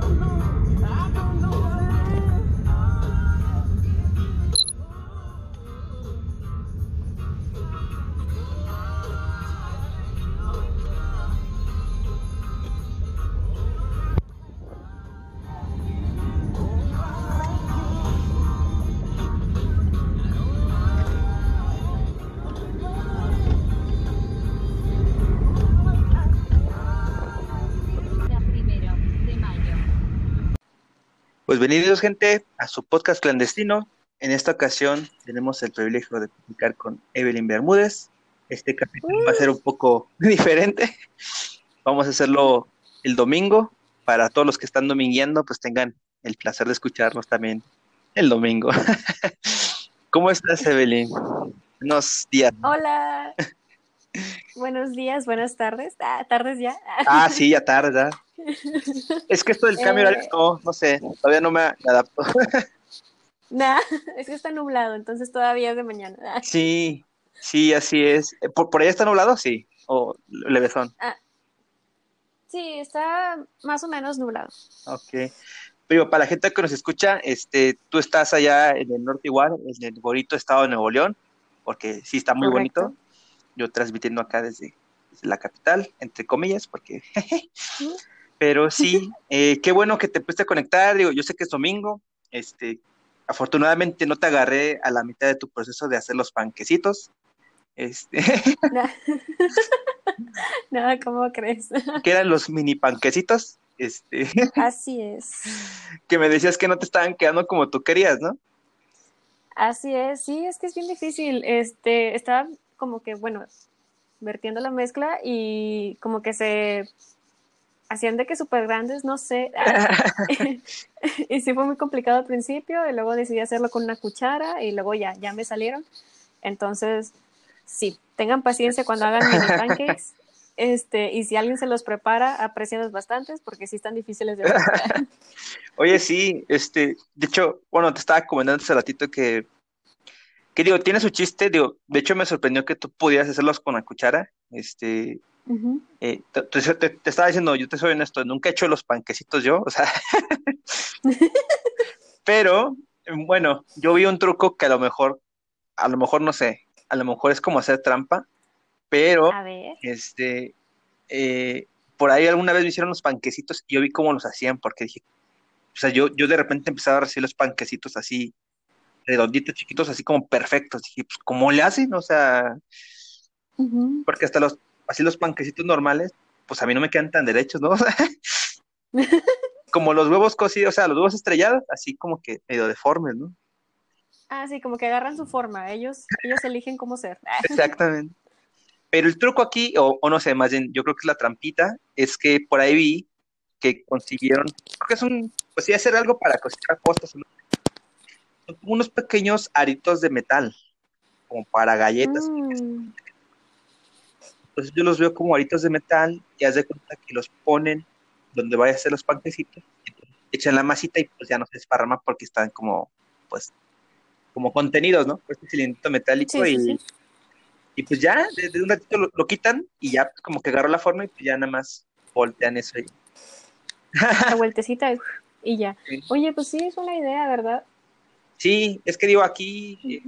don't know. I don't know. Pues bienvenidos gente a su podcast clandestino. En esta ocasión tenemos el privilegio de publicar con Evelyn Bermúdez. Este capítulo va a ser un poco diferente. Vamos a hacerlo el domingo. Para todos los que están domingueando, pues tengan el placer de escucharnos también el domingo. ¿Cómo estás, Evelyn? Buenos días. Hola. Buenos días, buenas tardes. Ah, tardes ya. Ah, sí, ya tarde. Es que esto del cambio Eh. no, no sé, todavía no me adapto. Nah, es que está nublado, entonces todavía es de mañana. Ah, Sí, sí, así es. Eh, ¿Por, por ahí está nublado? Sí. O levesón. Sí, está más o menos nublado. Ok. Pero para la gente que nos escucha, este, tú estás allá en el norte igual, en el bonito estado de Nuevo León, porque sí está muy Correcto. bonito. Yo transmitiendo acá desde, desde la capital, entre comillas, porque... Pero sí, eh, qué bueno que te pudiste conectar. Digo, yo sé que es domingo. Este, afortunadamente no te agarré a la mitad de tu proceso de hacer los panquecitos. Este. Nada, ¿cómo crees? que eran los mini panquecitos. Este, Así es. que me decías que no te estaban quedando como tú querías, ¿no? Así es, sí, es que es bien difícil. Este, estaba como que, bueno, vertiendo la mezcla y como que se hacían de que súper grandes, no sé. y sí fue muy complicado al principio y luego decidí hacerlo con una cuchara y luego ya, ya me salieron. Entonces, sí, tengan paciencia cuando hagan mini pancakes. Este, y si alguien se los prepara, aprecienlos bastantes porque sí están difíciles de preparar. Oye, sí, este, de hecho, bueno, te estaba comentando hace ratito que, que digo, tiene su chiste, digo, de hecho me sorprendió que tú pudieras hacerlos con la cuchara, este, eh, te, te- te- te estaba diciendo, yo te soy honesto, nunca he hecho los panquecitos yo, o sea, pero, bueno, yo vi un truco que a lo mejor, a lo mejor no sé, a lo mejor es como hacer trampa, pero, A ver. este, eh, por ahí alguna vez me hicieron los panquecitos y yo vi cómo los hacían, porque dije, o sea, yo, yo de repente empezaba a recibir los panquecitos así, redonditos, chiquitos, así como perfectos. Dije, pues, ¿cómo le hacen? O sea, porque hasta los, así los panquecitos normales, pues a mí no me quedan tan derechos, ¿no? O sea, como los huevos cocidos, o sea, los huevos estrellados, así como que medio deformes, ¿no? Ah, sí, como que agarran su forma. Ellos, ellos eligen cómo ser. Exactamente. Pero el truco aquí, o, o no sé, más bien, yo creo que es la trampita, es que por ahí vi que consiguieron, creo que es un, pues sí, hacer algo para cocinar postres, ¿no? Son como unos pequeños aritos de metal, como para galletas. Mm, Entonces yo los veo como aritos de metal y haz de cuenta que los ponen donde vaya a hacer los panquecitos, echan la masita y pues ya no se esparrama porque están como, pues, como contenidos, ¿no? Este cilindrito metálico Sí, y, sí. y pues ya, desde un ratito lo, lo quitan y ya pues, como que agarró la forma y pues ya nada más voltean eso y la vueltecita y- y ya. Sí. Oye, pues sí, es una idea, ¿verdad? Sí, es que digo aquí,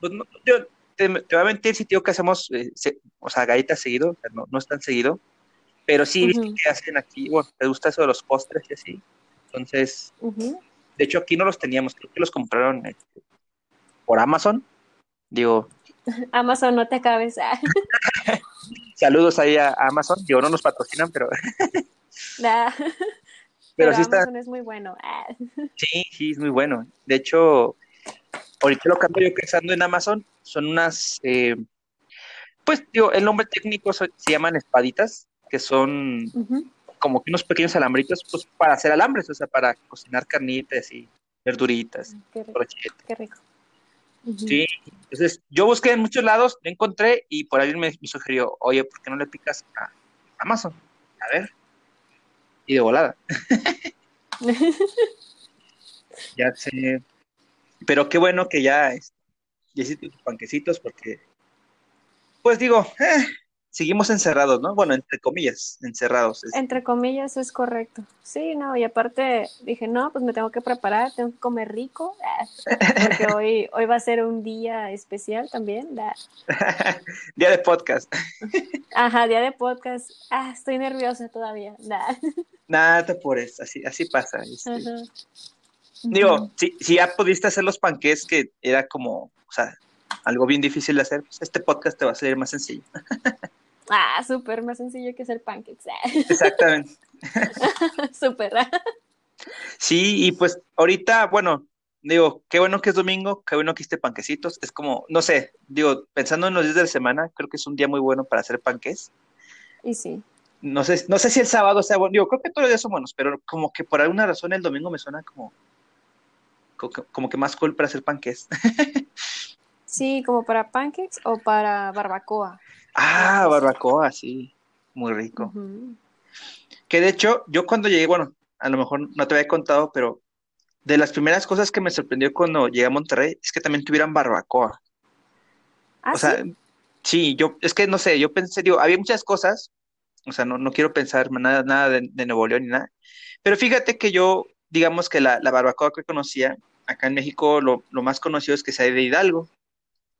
pues no, yo te, te voy a mentir si digo que hacemos, eh, se- o sea, galletas seguido, o sea, no, no es tan seguido, pero sí, viste Ujú. que hacen aquí, bueno, te gusta eso de los postres y así, entonces, de hecho aquí no los teníamos, creo que los compraron este, por Amazon, digo, Amazon, no te acabes. Saludos ahí a, a Amazon, digo, no nos patrocinan, pero, nah. Pero Pero sí está, Amazon es muy bueno. Ah, sí, sí, es muy bueno, de hecho, ahorita lo que ando yo pensando en Amazon son unas, eh, pues, digo, el nombre técnico se llaman espaditas, que son como que unos pequeños alambritos pues, para hacer alambres, o sea, para cocinar carnitas y verduritas, Qué rico. Qué rico. Sí, entonces yo busqué en muchos lados, no encontré y por ahí me, me sugirió, oye, ¿por qué no le picas a Amazon? A ver. Y de volada, ya sé. Pero qué bueno que ya, este, ya hiciste tus panquecitos porque, pues digo, eh, seguimos encerrados, ¿no? Bueno, entre comillas, encerrados. Entre comillas es correcto. Sí, no, y aparte dije, no, pues me tengo que preparar, tengo que comer rico, porque hoy, hoy va a ser un día especial también. día de podcast. Ajá, día de podcast. Ah, estoy nerviosa todavía. Nada te apures, así, así pasa. Este. Digo, si, si ya pudiste hacer los panques que era como, o sea, algo bien difícil de hacer, pues este podcast te va a salir más sencillo. Ah, súper, más sencillo que hacer pancakes. Exactamente. súper. sí, y pues ahorita, bueno, digo, qué bueno que es domingo, qué bueno que hiciste panquecitos. Es como, no sé, digo, pensando en los días de la semana, creo que es un día muy bueno para hacer panques. Y sí. No sé, no sé si el sábado sea bueno, digo, creo que todos los días son buenos, pero como que por alguna razón el domingo me suena como, como que más cool para hacer panques. Sí, como para pancakes o para barbacoa. Ah, barbacoa, sí, muy rico. Que de hecho, yo cuando llegué, bueno, a lo mejor no te había contado, pero de las primeras cosas que me sorprendió cuando llegué a Monterrey es que también tuvieran barbacoa. ¿Ah, o sea, ¿sí? yo, es que no sé, yo pensé, digo, había muchas cosas, o sea, no, no quiero pensar nada, nada de, Nuevo León ni nada, pero fíjate que yo, digamos que la, barbacoa que conocía, acá en México lo, más conocido es que sea de Hidalgo.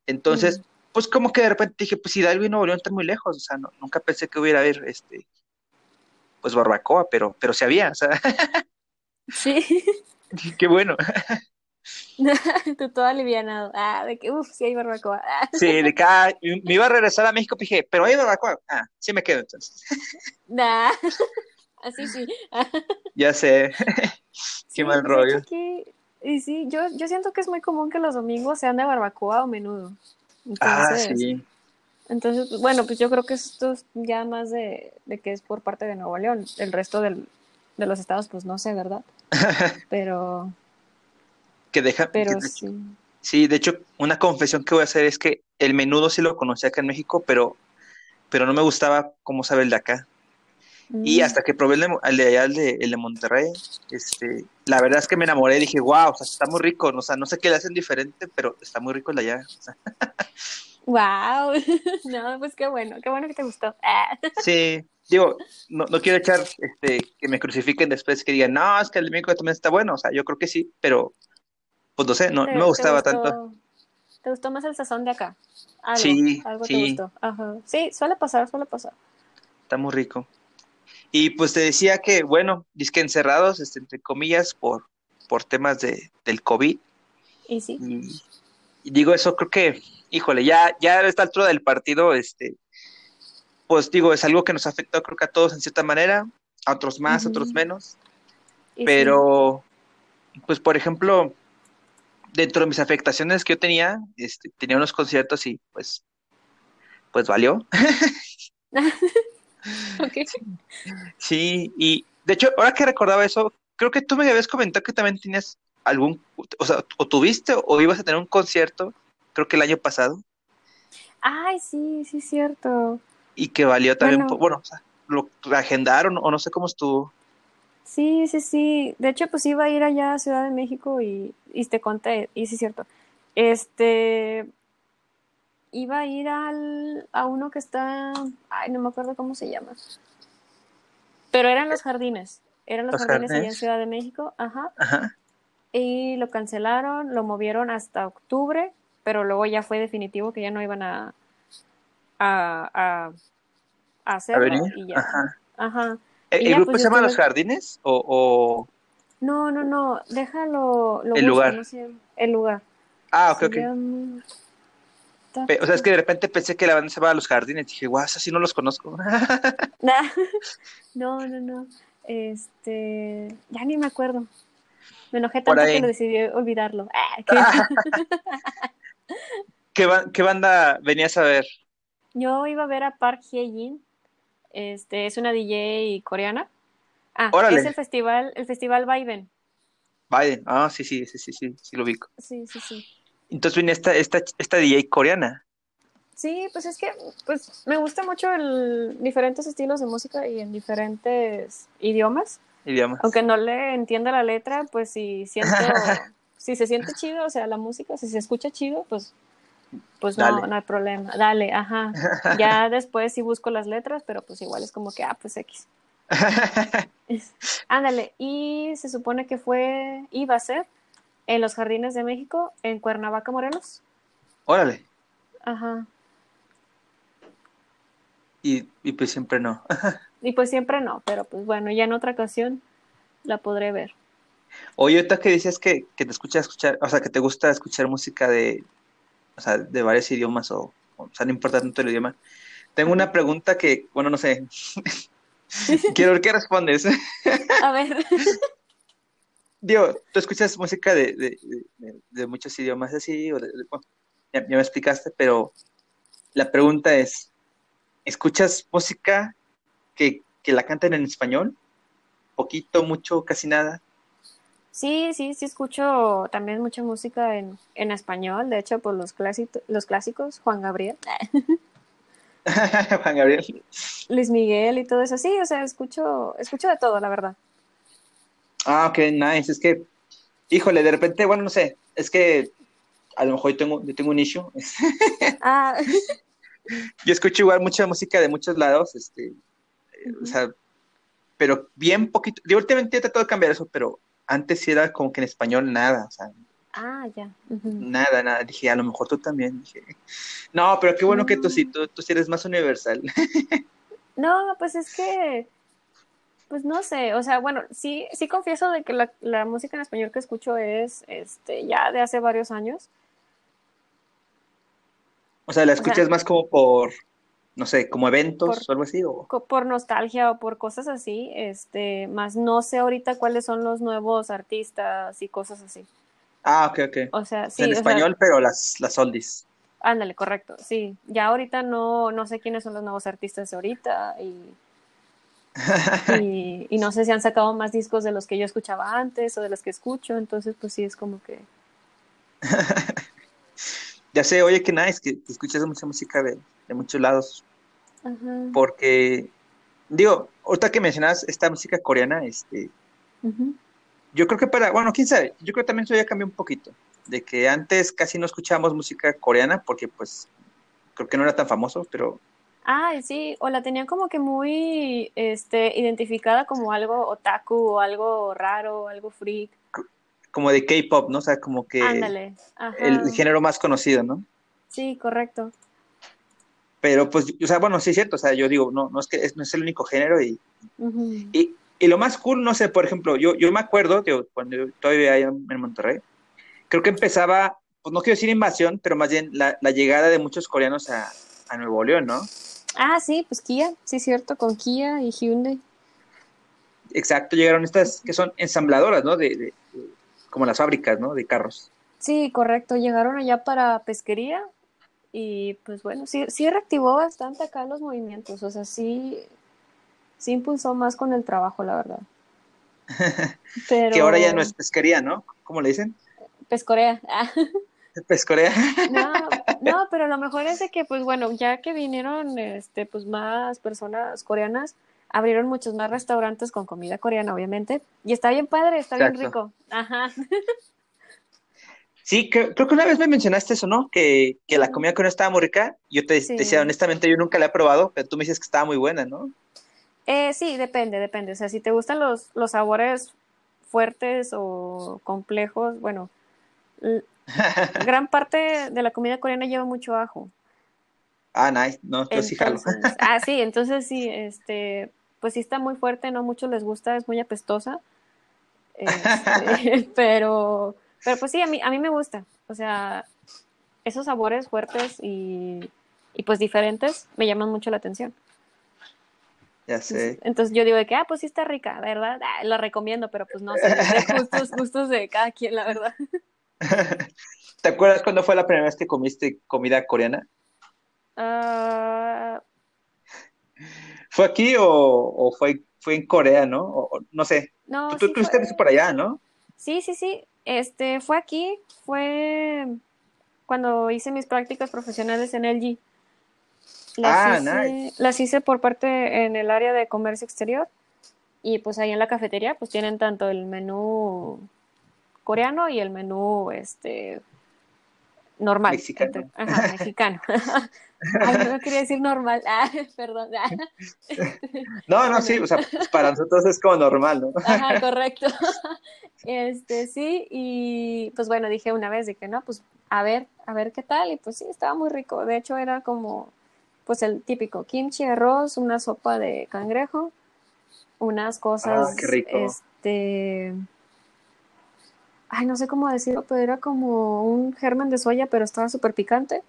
Entonces, pues como que de repente dije, pues Hidalgo y Nuevo León están muy lejos, o sea, nunca pensé que hubiera haber, este, pues barbacoa, pero, pero se había, o sea. Sí. Qué bueno. Tú todo alivianado. Ah, de que, uff, sí hay barbacoa. Sí, de que ah, me iba a regresar a México, dije, pero hay barbacoa. Ah, sí me quedo entonces. Nah, así sí. ya sé. Qué mal rollo. Y sí, yo, yo siento que es muy común que los domingos sean de barbacoa o menudo ah, sí. Entonces, bueno, pues yo creo que esto es ya más de, que es por parte de Nuevo León. El resto de los estados, pues no sé, ¿verdad? Pero. que deja. Pero sí. Sí, de hecho, una confesión que voy a hacer es que el menudo sí lo conocí acá en México, pero, pero no me gustaba cómo sabe el de acá. Y hasta que probé el de, allá, el de, el de Monterrey, este, la verdad es que me enamoré, dije, wow, o sea, está muy rico, o sea, no sé qué le hacen diferente, pero está muy rico el de allá. Wow, no, pues qué bueno, qué bueno que te gustó. Sí, digo, no, no quiero echar, este, que me crucifiquen después, que digan, no, es que el de México también está bueno, o sea, yo creo que sí, pero, pues no sé, no, no me gustaba tanto. ¿Te gustó más el sazón de acá? Algo, sí, algo sí. te gustó. Ajá. Sí, suele pasar, suele pasar. Está muy rico. Y pues te decía que, bueno, disque encerrados, este, entre comillas, por, por temas de, del COVID. Y sí. Y, digo eso, creo que, híjole, ya, ya a esta altura del partido, este, pues digo, es algo que nos afectó creo que a todos en cierta manera, a otros más, a otros menos. Pero, pues por ejemplo, dentro de mis afectaciones que yo tenía, este, tenía unos conciertos y pues, pues valió. Sí, y de hecho, ahora que recordaba eso, creo que tú me habías comentado que también tenías algún, o sea, o tuviste o ibas a tener un concierto, creo que el año pasado. Ay, sí, sí, cierto. Y que valió también, bueno, bueno o sea, lo agendaron o no sé cómo estuvo. Sí, sí, sí. De hecho, pues iba a ir allá a Ciudad de México y, y te conté, y sí es cierto. Este, iba a ir al, a uno que está, ay, no me acuerdo cómo se llama. Pero eran los jardines, eran los, jardines, allá en Ciudad de México, ajá. Y lo cancelaron, lo movieron hasta octubre, pero luego ya fue definitivo que ya no iban a, a, a, hacerlo. y ya. Ajá. ¿El, grupo pues, se llama Los Jardines o, No, no, no, déjalo. el lugar. el lugar. Ah, ok, ok. O sea, es que de repente pensé que la banda se va a los jardines. Dije, guau, así no los conozco. no, no, no. Este, ya ni me acuerdo. Me enojé tanto que lo decidí olvidarlo. Ah, ¿Qué, banda venías a ver? Yo iba a ver a Park Hye-jin. Este, es una DJ coreana. Ah, es el festival, el festival Biden. Biden, ah, sí, sí, sí, sí, sí, sí lo ubico. Sí, sí, sí. Entonces viene esta, esta, esta DJ coreana. Sí, pues es que pues me gusta mucho el diferentes estilos de música y en diferentes idiomas. Idiomas. Aunque no le entienda la letra, pues si siento, si se siente chido, o sea, la música, si se escucha chido, pues pues no, no hay problema. Dale, ajá. Ya después sí busco las letras, pero pues igual es como que, ah, pues X. Ándale, y se supone que fue, iba a ser en los Jardines de México, en Cuernavaca, Morelos. Órale. Ajá. Y, y pues siempre no. y pues siempre no, pero pues bueno, ya en otra ocasión la podré ver. Oye, ahorita que dices que, que te escuchas escuchar, o sea, que te gusta escuchar música de, o sea, de varios idiomas o, o sea, no importa tanto el idioma. Tengo una pregunta que, bueno, no sé. Quiero ver qué respondes. A ver. Digo, tú escuchas música de, de, de, muchos idiomas así, o ya, me explicaste, pero la pregunta es, ¿escuchas música que, que la cantan en español? ¿Poquito, mucho, casi nada? Sí, sí, sí escucho también mucha música en, en español, de hecho, por los, clásicos, los clásicos, Juan Gabriel. Juan Gabriel. Luis Miguel y todo eso, sí, o sea, escucho, escucho de todo, la verdad. Ah, ok, nice, es que, híjole, de repente, bueno, no sé, es que a lo mejor yo tengo, yo tengo un issue. ah. yo escucho igual mucha música de muchos lados, este, o sea, pero bien poquito, yo últimamente he tratado de cambiar eso, pero antes sí era como que en español nada, o sea. Ah, ya. Nada, nada. Dije, a lo mejor tú también. Dije, no, pero qué bueno que tú sí, tú, tú sí eres más universal. no, pues es que, pues no sé, o sea, bueno, sí, sí confieso de que la, la música en español que escucho es, este, ya de hace varios años. O sea, la escuchas más como por, no sé, como eventos o algo así. ¿o? Por nostalgia o por cosas así, este, más no sé ahorita cuáles son los nuevos artistas y cosas así. Ah, ok, ok. O sea, sí. En español, pero las, las oldies. Ándale, correcto, sí. Ya ahorita no, no sé quiénes son los nuevos artistas de ahorita y, y, y, no sé si han sacado más discos de los que yo escuchaba antes o de los que escucho, entonces pues sí es como que... ya sé, oye, que nice, que, que escuchas mucha música de, de muchos lados. Porque, digo, ahorita que mencionas esta música coreana, este, yo creo que para, bueno, quién sabe, yo creo que también eso ya cambió un poquito, de que antes casi no escuchábamos música coreana porque pues creo que no era tan famoso, pero... Ah, sí, o la tenían como que muy este, identificada como algo otaku o algo raro, algo freak. Como de K-pop, ¿no? O sea, como que Ándale. el género más conocido, ¿no? Sí, correcto. Pero pues, o sea, bueno, sí es cierto, o sea, yo digo, no, no es que es, no es el único género y, y, y, lo más cool, no sé, por ejemplo, yo, yo me acuerdo, digo, cuando yo todavía allá en Monterrey, creo que empezaba, pues no quiero decir invasión, pero más bien la, la llegada de muchos coreanos a, a, Nuevo León, ¿no? Ah, sí, pues Kia, sí cierto, con Kia y Hyundai. Exacto, llegaron estas que son ensambladoras, ¿no? De, de, de como las fábricas, ¿no? De carros. Sí, correcto, llegaron allá para pesquería y pues bueno, sí, sí reactivó bastante acá los movimientos, o sea, sí, sí impulsó más con el trabajo, la verdad. Pero... que ahora ya no es pesquería, ¿no? ¿Cómo le dicen? Pescorea. Pescorea. no, no, pero lo mejor es de que, pues bueno, ya que vinieron, este, pues más personas coreanas, abrieron muchos más restaurantes con comida coreana, obviamente, y está bien padre, está Exacto. bien rico. Ajá. Sí, creo, creo, que una vez me mencionaste eso, ¿no? Que, que la comida coreana estaba muy rica. Yo te, sí. te, decía, honestamente, yo nunca la he probado, pero tú me dices que estaba muy buena, ¿no? Eh, sí, depende, depende. O sea, si te gustan los, los sabores fuertes o complejos, bueno, gran parte de la comida coreana lleva mucho ajo. Ah, nice. No, yo entonces, sí jalo. ah, sí, entonces sí, este, pues sí está muy fuerte, no muchos les gusta, es muy apestosa. Este, pero pero pues sí, a mí, a mí me gusta. O sea, esos sabores fuertes y, y pues diferentes me llaman mucho la atención. Ya sé. Entonces yo digo de que, ah, pues sí está rica, ¿verdad? Ah, lo recomiendo, pero pues no sé, gustos, gustos de cada quien, la verdad. ¿Te acuerdas cuándo fue la primera vez que comiste comida coreana? Uh... ¿Fue aquí o, o, fue, fue en Corea, no? O, no sé. No, tú, sí tú estuviste por allá, ¿no? Sí, sí, sí. Este, fue aquí, fue cuando hice mis prácticas profesionales en LG. Las, ah, hice, nice. las hice por parte en el área de comercio exterior y pues ahí en la cafetería pues tienen tanto el menú coreano y el menú este normal. Mexicano. ajá, mexicano. Ay, no quería decir normal. Ah, perdón. Ah. No, no, sí, o sea, pues para nosotros es como normal, ¿no? Ajá, correcto. Este, sí, y pues bueno, dije una vez, dije, no, pues a ver, a ver qué tal, y pues sí, estaba muy rico. De hecho, era como, pues el típico kimchi, arroz, una sopa de cangrejo, unas cosas, Ah, qué rico. este, ay, no sé cómo decirlo, pero era como un germen de soya, pero estaba súper picante.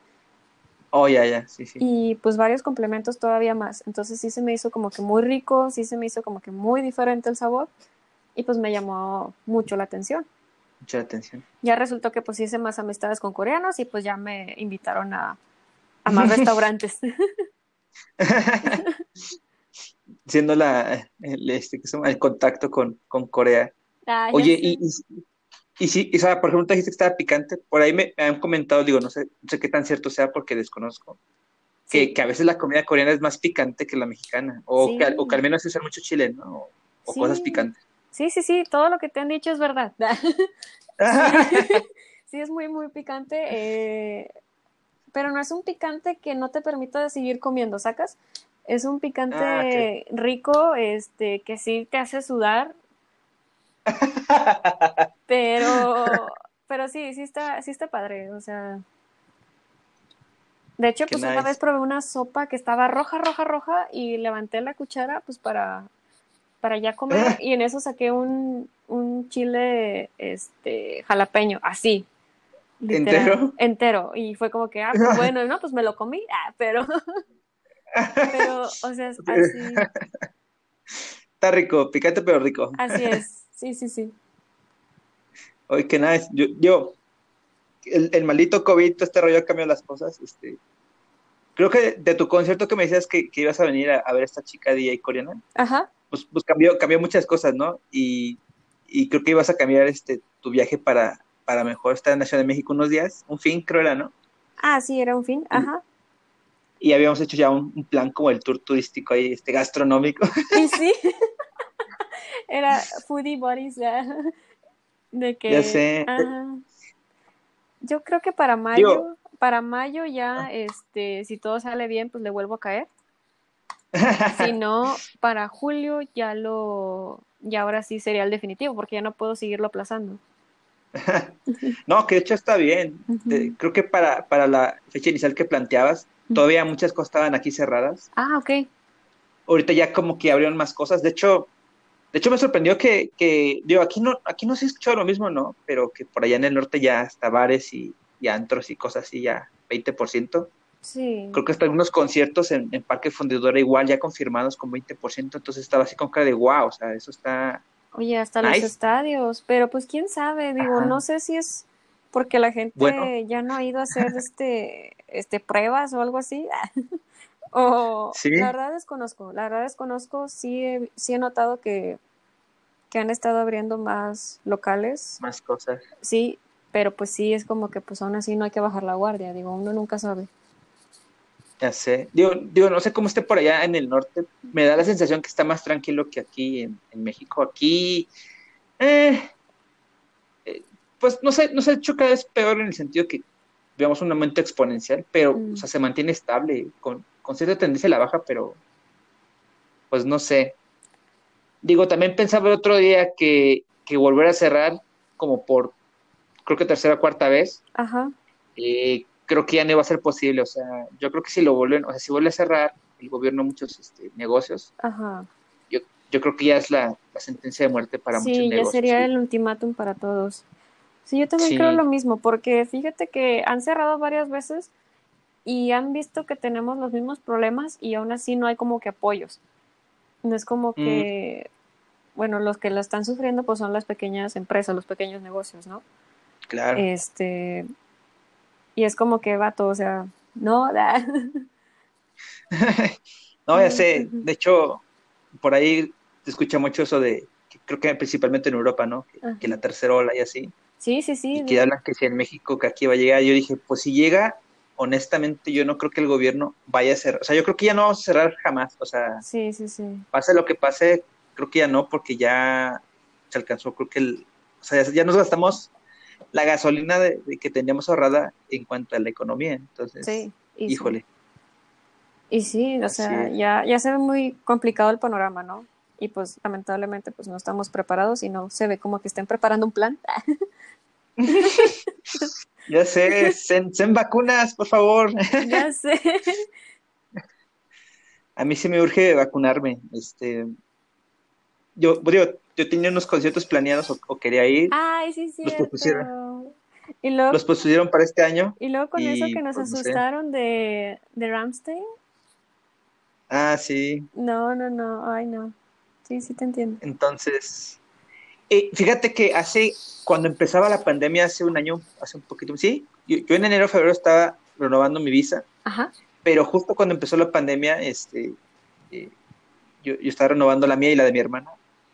Oh, ya, ya, sí, sí. y pues varios complementos todavía más. Entonces sí se me hizo como que muy rico, sí se me hizo como que muy diferente el sabor y pues me llamó mucho la atención. Mucha atención. Ya resultó que pues hice más amistades con coreanos y pues ya me invitaron a, a más restaurantes. Siendo la, el, este, el contacto con, con Corea. Ah, Oye, y, y sí, y, por ejemplo, te dijiste que estaba picante. Por ahí me, me han comentado, digo, no sé, no sé qué tan cierto sea porque desconozco, que, Sí. que a veces la comida coreana es más picante que la mexicana, o, Sí. que, o que al menos se usa mucho chile, ¿no? O, o Sí. cosas picantes. Sí, sí, sí, todo lo que te han dicho es verdad. Sí, es muy, muy picante, eh, pero no es un picante que no te permita seguir comiendo, ¿sacas? Es un picante Ah, rico, este, que sí te hace sudar, pero, pero sí, sí está, sí está padre, o sea. De hecho, Qué pues una vez probé una sopa que estaba roja, roja, roja y levanté la cuchara, pues para, para ya comer y en eso saqué un, un chile, este, jalapeño, así. literal, ¿Entero? Entero. Y fue como que, ah, pues bueno, no, pues me lo comí, ah, pero, pero, o sea, así, Está rico, picante pero rico. así es. Sí, sí, sí. Oye, qué nice. Yo, yo el, el maldito COVID, todo este rollo ha cambiado las cosas. Este, creo que de tu concierto que me decías que, que ibas a venir a, a ver a esta chica DJ coreana, Ajá. pues, pues cambió, cambió muchas cosas, ¿no? Y, y creo que ibas a cambiar este tu viaje para, para mejor estar en la Ciudad de México unos días, un fin, creo era, ¿no? Ah, sí, era un fin. Ajá. Y habíamos hecho ya un, un plan como el tour turístico ahí, este gastronómico. Y sí. Era foodie buddies, ya. De que. Ya sé. Ajá. Yo creo que para mayo, Digo- para mayo ya, este, si todo sale bien, pues le vuelvo a caer. Si no, para julio ya lo, ya ahora sí sería el definitivo, porque ya no puedo seguirlo aplazando. No, que de hecho está bien. Eh, creo que para, para la fecha inicial que planteabas, todavía muchas cosas estaban aquí cerradas. Ah, ok. ahorita ya como que abrieron más cosas. De hecho, de hecho me sorprendió que, que digo, aquí no, aquí no se ha escuchado lo mismo, ¿no? Pero que por allá en el norte ya hasta bares y, y antros y cosas así, ya 20%. Sí. Creo que hasta algunos conciertos en, en Parque Fundidora igual ya confirmados con 20%, entonces estaba así con cara de wow, o sea, eso está... Oye, hasta los estadios, pero pues quién sabe, digo, Ajá. no sé si es porque la gente Bueno. ya no ha ido a hacer este, este pruebas o algo así. O Sí. la verdad desconozco, la verdad desconozco, sí he, sí he notado que, que han estado abriendo más locales, Más cosas. sí, pero pues sí es como que pues aún así no hay que bajar la guardia, digo, uno nunca sabe. Ya sé. Digo, digo, no sé cómo esté por allá en el norte. Me da la sensación que está más tranquilo que aquí en, en México. Aquí, eh, eh, pues no sé, no sé, hecho cada vez peor en el sentido que veamos un aumento exponencial, pero Mm. o sea, se mantiene estable, con, con cierta tendencia a la baja, pero pues no sé. Digo, también pensaba el otro día que, que volver a cerrar como por, creo que tercera o cuarta vez, Ajá, eh, creo que ya no iba a ser posible. O sea, yo creo que si lo vuelven, o sea, si vuelve a cerrar el gobierno muchos este, negocios, ajá. yo, yo creo que ya es la, la sentencia de muerte para muchos Sí, ya negocios. sería sí. el ultimátum para todos. Sí, yo también Sí. creo lo mismo, porque fíjate que han cerrado varias veces y han visto que tenemos los mismos problemas y aún así no hay como que apoyos. No es como que, bueno, los que lo están sufriendo pues son las pequeñas empresas, los pequeños negocios, ¿no? Claro. Este, y es como que vato, o sea, no, da. no, ya sé. De hecho, por ahí se escucha mucho eso de, que creo que principalmente en Europa, ¿no? Que la tercera ola y así. Sí, sí, sí. y que hablan que si en México que aquí va a llegar, yo dije, pues si llega, honestamente yo no creo que el gobierno vaya a cerrar, o sea, yo creo que ya no vamos a cerrar jamás, o sea, Sí, sí, sí. pase lo que pase, creo que ya no, porque ya se alcanzó, creo que el, o sea, ya nos gastamos la gasolina de, que teníamos ahorrada en cuanto a la economía. Entonces, sí, híjole. Y sí, o sea, ya, ya se ve muy complicado el panorama, ¿no? Y pues lamentablemente pues no estamos preparados y no se ve como que estén preparando un plan. ya sé, sen, vacunas, por favor. ya sé. A mí sí me urge vacunarme. Este, yo, yo tenía unos conciertos planeados o, quería ir. Ay, sí, sí. Los pospusieron. Y luego, los pospusieron para este año. Y luego con eso que nos pues, asustaron de, de Ramstein. Ah, sí. No, no, no, ay, no. Sí, sí te entiendo. Entonces, eh, fíjate que hace, cuando empezaba la pandemia, hace un año, hace un poquito, sí, yo, en enero, febrero estaba renovando mi visa. Ajá. Pero justo cuando empezó la pandemia, este, eh, yo, yo, estaba renovando la mía y la de mi hermana.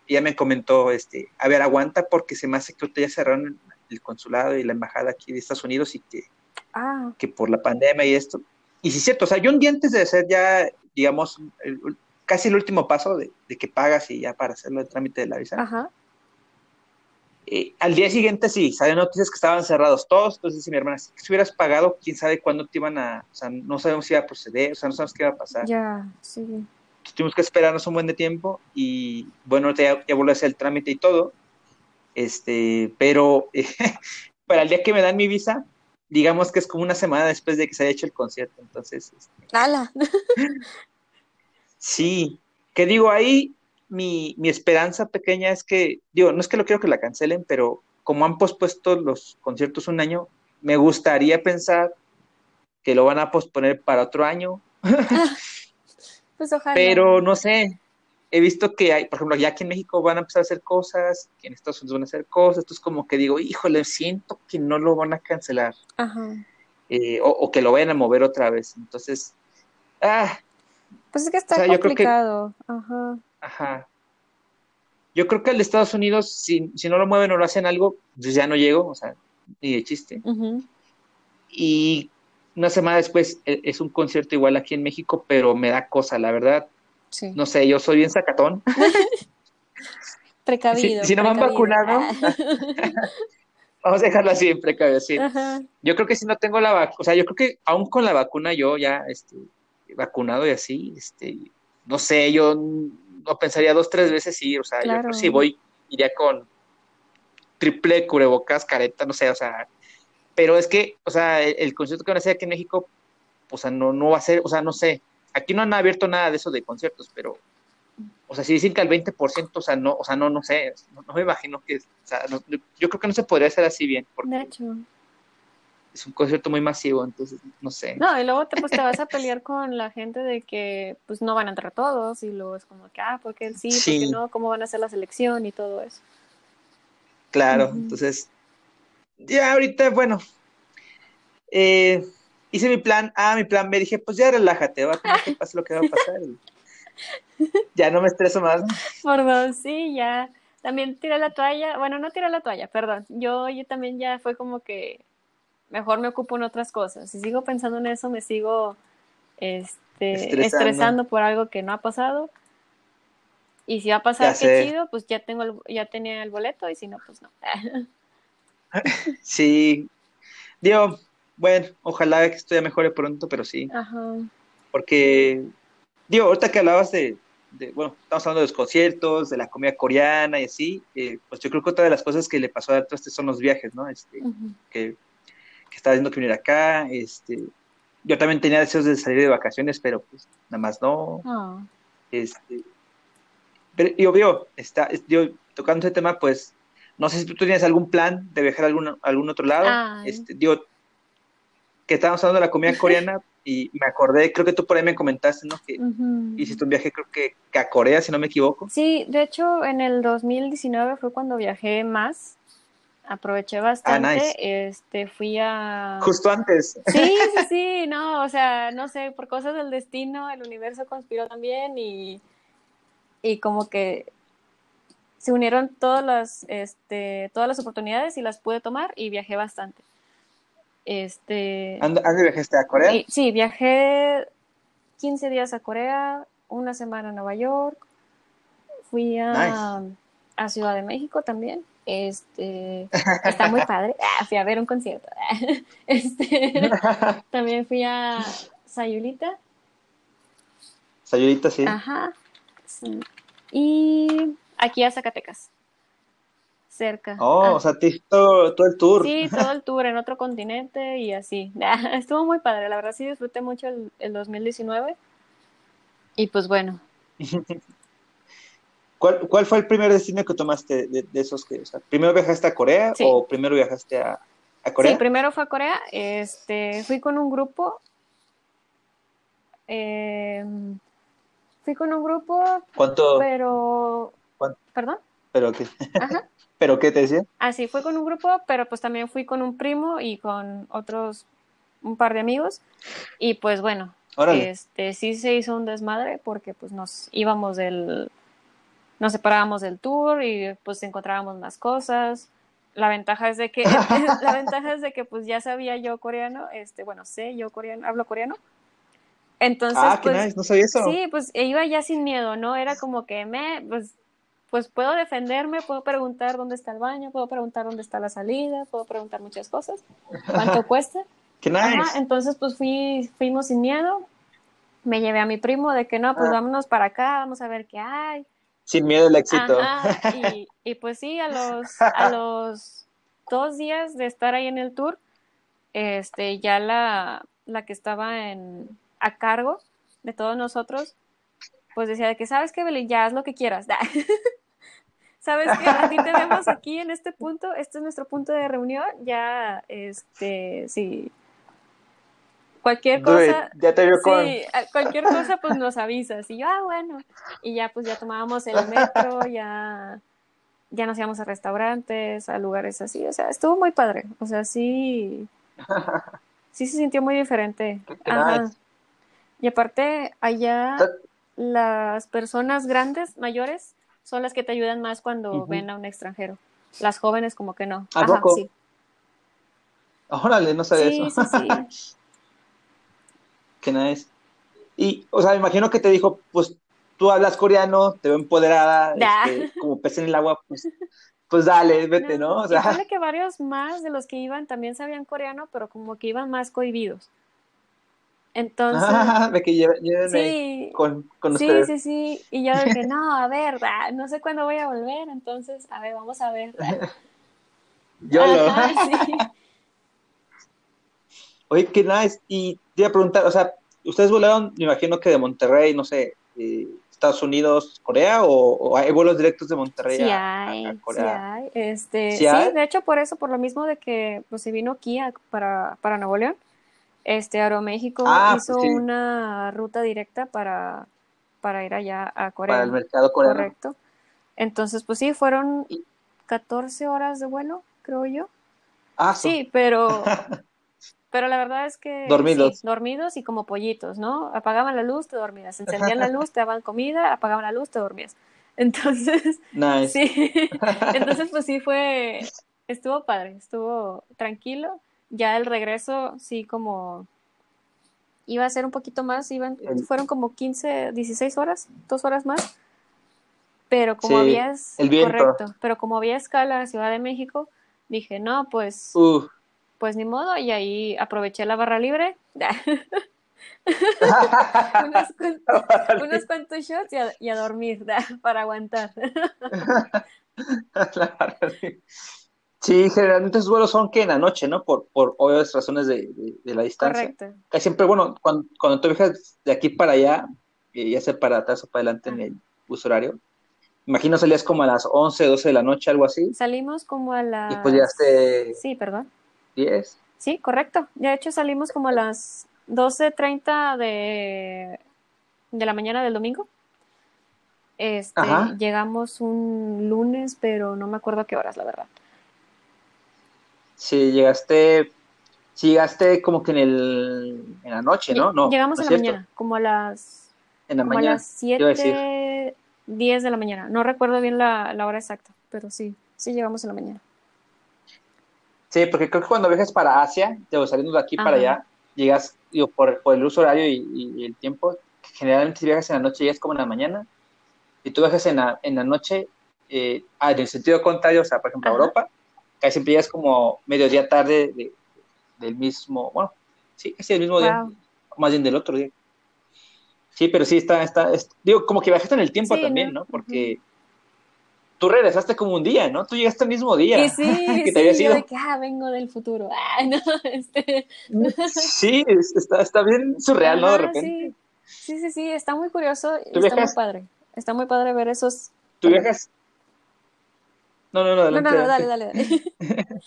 Y ella me comentó, este, a ver, aguanta porque se me hace que ya cerraron el consulado y la embajada aquí de Estados Unidos y que, ah. que por la pandemia y esto. Y sí, es cierto, o sea, yo un día antes de hacer ya digamos, casi el último paso de, que pagas y ya para hacerlo el trámite de la visa. Ajá. Eh, al día siguiente sí, salen noticias que estaban cerrados todos, entonces dice mi hermana, si hubieras pagado, quién sabe cuándo te iban a, o sea, no sabemos si iba a proceder, o sea, no sabemos qué iba a pasar. Ya, sí. tuvimos que esperarnos un buen de tiempo y bueno, ya, ya volví a hacer el trámite y todo, este, pero para el día que me dan mi visa, digamos que es como una semana después de que se haya hecho el concierto, entonces. Este, ¡Hala! sí, que digo, ahí mi, mi esperanza pequeña es que, digo, no es que lo quiero que la cancelen, pero como han pospuesto los conciertos un año, me gustaría pensar que lo van a posponer para otro año. pues ojalá. Pero no sé, he visto que hay, por ejemplo, ya aquí en México van a empezar a hacer cosas, que en Estados Unidos van a hacer cosas, entonces como que digo, híjole, siento que no lo van a cancelar. Ajá. Eh, o, que lo vayan a mover otra vez. Entonces, ah. Pues es que está complicado. Ajá. Ajá. Yo creo que el de Estados Unidos, si, si no lo mueven o lo hacen algo, pues ya no llego, o sea, ni de chiste. Y una semana después e, es un concierto igual aquí en México, pero me da cosa, la verdad. No sé, yo soy bien sacatón. precavido. Si, no me han vacunado, vamos a dejarlo así, precavido, sí. Yo creo que si no tengo la vacuna, o sea, yo creo que aún con la vacuna yo ya, este, vacunado y así, este, no sé, yo no pensaría dos, tres veces ir, o sea, yo creo que si voy, iría con triple cubrebocas, careta, no sé, o sea, pero es que, o sea, el, concierto que van a hacer aquí en México, o sea, no, no va a ser, o sea, no sé, Aquí no han abierto nada de eso de conciertos, pero, o sea, si dicen que al 20%, o sea, no, o sea, no, no sé, no, me imagino que, o sea, yo creo que no se podría hacer así bien. Porque de hecho. Es un concierto muy masivo, entonces, no sé. No, y luego te, pues, te vas a pelear con la gente de que, pues, no van a entrar todos, y luego es como que, ah, porque sí, sí. porque no, cómo van a hacer la selección y todo eso. Claro, entonces, ya ahorita, bueno, eh, hice mi plan A, mi plan B, dije, pues ya relájate, va a tener que pasar lo que va a pasar. ya no me estreso más. Perdón, sí, ya. También tiré la toalla, bueno, no tiré la toalla, perdón. Yo, yo también ya fue como que mejor me ocupo en otras cosas. Si sigo pensando en eso, me sigo este, estresando. por algo que no ha pasado. Y si va a pasar, qué chido, pues ya tengo ya tenía el boleto y si no, pues no. sí. Digo, bueno, ojalá que esto ya mejore pronto, pero sí. Ajá. Porque, digo, ahorita que hablabas de, bueno, estamos hablando de los conciertos, de la comida coreana y así, eh, pues yo creo que otra de las cosas que le pasó a este son los viajes, ¿no? Este, que, que estaba viendo que venir acá, este, yo también tenía deseos de salir de vacaciones, pero pues nada más no. Ah. Este, pero yo veo, está, yo tocando ese tema, pues, no sé si tú tienes algún plan de viajar a algún, algún otro lado. Este, digo, que estábamos hablando de la comida coreana y me acordé, creo que tú por ahí me comentaste, ¿no? Que hiciste un viaje, creo que, a Corea, si no me equivoco. Sí, de hecho, en el 2019 fue cuando viajé más. Aproveché bastante. Ah, este, fui a. Justo antes. Sí, sí, sí, no, o sea, no sé, por cosas del destino, el universo conspiró también y, y como que se unieron todas las, este, todas las oportunidades y las pude tomar y viajé bastante. Este, ¿Dónde viajaste a Corea? Sí, viajé 15 días a Corea, una semana a Nueva York, fui a, a Ciudad de México también. Este, está muy padre. Ah, fui a ver un concierto. Este, también fui a Sayulita. Sayulita, sí. Ajá. Y aquí a Zacatecas. Cerca. Oh, ah. o sea, todo, todo el tour. Sí, todo el tour en otro continente y así. Estuvo muy padre, la verdad sí disfruté mucho el, el 2019. Y pues bueno. ¿Cuál, ¿Cuál, fue el primer destino que tomaste de, de esos que, o sea, primero viajaste a Corea sí. o primero viajaste a, a, Corea? Sí, primero fue a Corea, este, fui con un grupo, eh, fui con un grupo, ¿cuánto? Pero, ¿cuánto? ¿perdón? ¿Pero qué? Ajá. ¿Pero qué te decía? Ah, sí, fui con un grupo, pero pues también fui con un primo y con otros, un par de amigos, y pues bueno, Órale. este, sí se hizo un desmadre porque pues nos íbamos del nos separábamos del tour y pues encontrábamos más cosas. La ventaja es de que, la ventaja es de que pues ya sabía yo coreano, este, bueno, sé yo coreano, hablo coreano. Entonces, ah, pues, qué nice, no sabía eso. Sí, pues iba ya sin miedo, ¿no? Era como que me, pues, pues puedo defenderme, puedo preguntar dónde está el baño, puedo preguntar dónde está la salida, puedo preguntar muchas cosas. ¿Cuánto cuesta? Qué nice. Ajá, entonces, pues fui, fuimos sin miedo. Me llevé a mi primo de que no, pues ah. vámonos para acá, vamos a ver qué hay sin miedo al éxito. Ajá, y, y, pues sí, a los, a los dos días de estar ahí en el tour, este, ya la, la que estaba en, a cargo de todos nosotros, pues decía de que, ¿sabes qué, Belén? Ya haz lo que quieras. ¿Sabes qué? A ti te vemos aquí en este punto, este es nuestro punto de reunión, ya, este, sí, cualquier cosa, ya te vio con... sí, cualquier cosa pues nos avisas y yo, ah, bueno, y ya pues ya tomábamos el metro, ya, ya nos íbamos a restaurantes, a lugares así, o sea, estuvo muy padre, o sea, sí, sí se sintió muy diferente. Ajá. Y aparte, allá las personas grandes, mayores, son las que te ayudan más cuando uh -huh. ven a un extranjero. Las jóvenes como que no. ¿A Ajá, poco? sí. Órale, no sabía Sí, eso. sí, sí. Qué nice. Y, o sea, me imagino que te dijo, pues tú hablas coreano, te veo empoderada, este, como pez en el agua, pues, pues dale, vete, ¿no? O y sea, que varios más de los que iban también sabían coreano, pero como que iban más cohibidos. Entonces, de que lleven, sí, con, con sí, ustedes. sí, sí. Y yo dije, no, a ver, ah, no sé cuándo voy a volver, entonces, a ver, vamos a ver. Yo lo. Sí. Oye, qué nice. Y te iba a preguntar, o sea, ¿ustedes volaron, me imagino que de Monterrey, no sé, eh, Estados Unidos, Corea, o, o hay vuelos directos de Monterrey Sí a, hay, a sí Corea? hay. Este, ¿Sí sí, hay? de hecho por eso, por lo mismo de que pues se vino aquí para, para Nuevo León, este Aeroméxico Ah, pues hizo sí. una ruta directa para, para ir allá a Corea. Para el mercado coreano. Correcto. Entonces, pues sí, fueron Y- 14 horas de vuelo, creo yo. Ah, Sí, pero, pero la verdad es que Dormidos. sí, dormidos y como pollitos, ¿no? Apagaban la luz, te dormías. Encendían la luz, te daban comida, apagaban la luz, te dormías. Entonces, nice. sí. Entonces, pues sí fue, estuvo padre, estuvo tranquilo. Ya el regreso, sí, como iba a ser un poquito más, iban, fueron como 15, 16 horas, dos horas más. Pero como Sí, había, es- el viento. correcto, pero como había escala a Ciudad de México, dije, no, pues, Uh. Pues ni modo, y ahí aproveché la barra libre, unos, unos cuantos shots y a, y a dormir, para aguantar. Sí. Generalmente esos vuelos son que en la noche, ¿no? Por, por obvias razones de, de- de la distancia. Correcto. Siempre, bueno, cuando, cuando tú viajas de aquí para allá, eh, ya sea para atrás o para adelante en el uso horario, imagino salías como a las 11, 12 de la noche, algo así, Salimos como a las... y pues llegaste Sí, perdón. 10. Sí, correcto. De hecho, salimos como a las 12.30 de, de la mañana del domingo. Este, Ajá. llegamos un lunes, pero no me acuerdo a qué horas, la verdad. Sí, llegaste, sí, llegaste como que en el, en la noche, ¿no? No, Llegamos no en la cierto. mañana, como a las, En la como mañana, las a decir. 7, 10 de la mañana. No recuerdo bien la, la hora exacta, pero sí, sí llegamos en la mañana. Sí, porque creo que cuando viajas para Asia, digo, saliendo de aquí para allá, llegas, digo, por, por el uso horario y, y- y el tiempo, generalmente si viajas en la noche llegas como en la mañana, y tú viajas en la, en la noche, eh, ah, en el sentido contrario, o sea, por ejemplo, a Europa, casi siempre es como mediodía tarde del mismo, bueno, sí, casi del mismo día, más bien del otro día. Sí, pero sí está, está, digo, como que viajaste en el tiempo también, ¿no? Porque tú regresaste como un día, ¿no? Tú llegaste el mismo día. Y sí, que te sí, yo de que, ah, vengo del futuro. Ah, no, este... Sí, está, está bien surreal, ¿no? De repente. Sí. sí, sí, está muy curioso. Está muy padre. Está muy padre ver esos. ¿Tú viajas? No, no, no, adelante, no, no, no dale, dale, dale.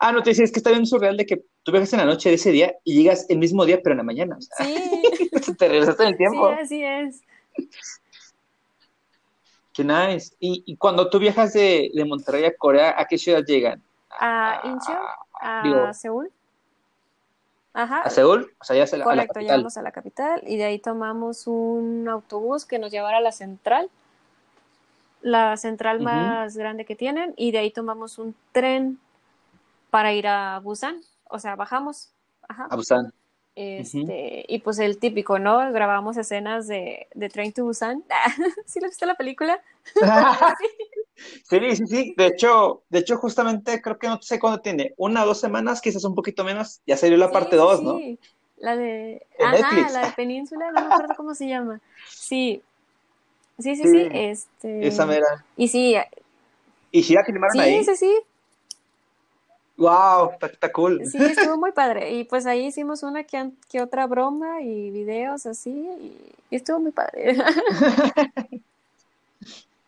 ah, no, te decía, es que está bien surreal de que tú viajas en la noche de ese día y llegas el mismo día, pero en la mañana. sí. te regresaste en el tiempo. Sí, así es. Qué nice. ¿Y, cuando tú viajas de, Monterrey a Corea, ¿a qué ciudad llegan? A Incheon, a, Seúl. Ajá. ¿A Seúl? O sea, ya Correcto, a la llegamos a la capital y de ahí tomamos un autobús que nos llevara a la central, la central más grande que tienen, y de ahí tomamos un tren para ir a Busan. O sea, bajamos. Ajá. A Busan. Este, Y pues el típico, ¿no? Grabamos escenas de, de Train to Busan. ¿Sí lo viste la película? sí, sí, sí. De hecho, de hecho, justamente creo que no sé cuándo tiene, una o dos semanas, quizás un poquito menos, ya salió la parte 2, ¿no? Sí, la de. Ajá, la de Península, no me acuerdo cómo se llama. Sí. Sí, sí, sí. Este... Esa mera. Y sí. ¿Y si la filmaron ahí? Sí, sí, sí. Wow, está, cool. Sí, estuvo muy padre. Y pues ahí hicimos una que, que otra broma y videos así, y, estuvo muy padre.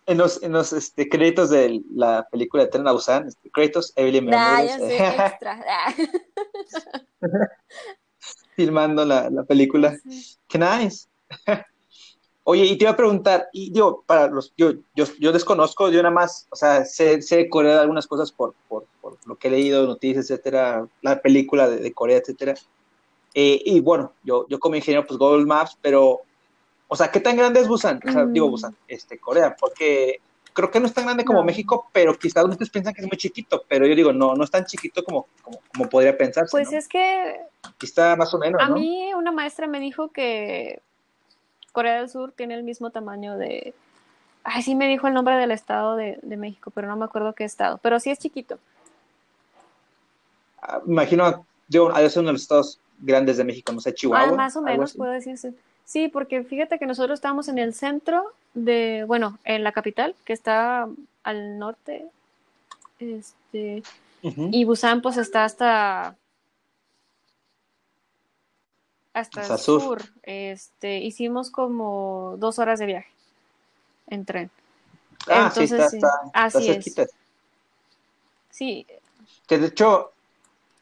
en los, en los este, créditos de la película de Tren Busan, este, créditos, Evelyn nah, ya sé, extra. Filmando la, la película. Qué nice. Oye, y te iba a preguntar, y digo, para los, yo, yo, yo desconozco, yo nada más, o sea, sé, sé de Corea algunas cosas por, por, por, lo que he leído, noticias, etcétera, la película de, Corea, etcétera. Eh, y bueno, yo, yo como ingeniero, pues Google Maps, pero, o sea, ¿qué tan grande es Busan? O sea, digo mm. Busan, este, Corea, porque creo que no es tan grande como México, pero quizás muchos piensan que es muy chiquito, pero yo digo, no, no es tan chiquito como, como, como podría pensarse. Pues es que... Aquí está más o menos. A mí una maestra me dijo que Corea del Sur tiene el mismo tamaño de... Ay, sí me dijo el nombre del estado de, México, pero no me acuerdo qué estado. Pero sí es chiquito. Ah, imagino, yo, ha de uno de los estados grandes de México, no sé, Chihuahua. Ah, más o menos puede decirse. Sí, porque fíjate que nosotros estamos en el centro de, bueno, en la capital, que está al norte, este, y Busan pues está hasta hasta el sur. Este, hicimos como dos horas de viaje en tren. Ah, sí, está, así es. Sí. Que de hecho,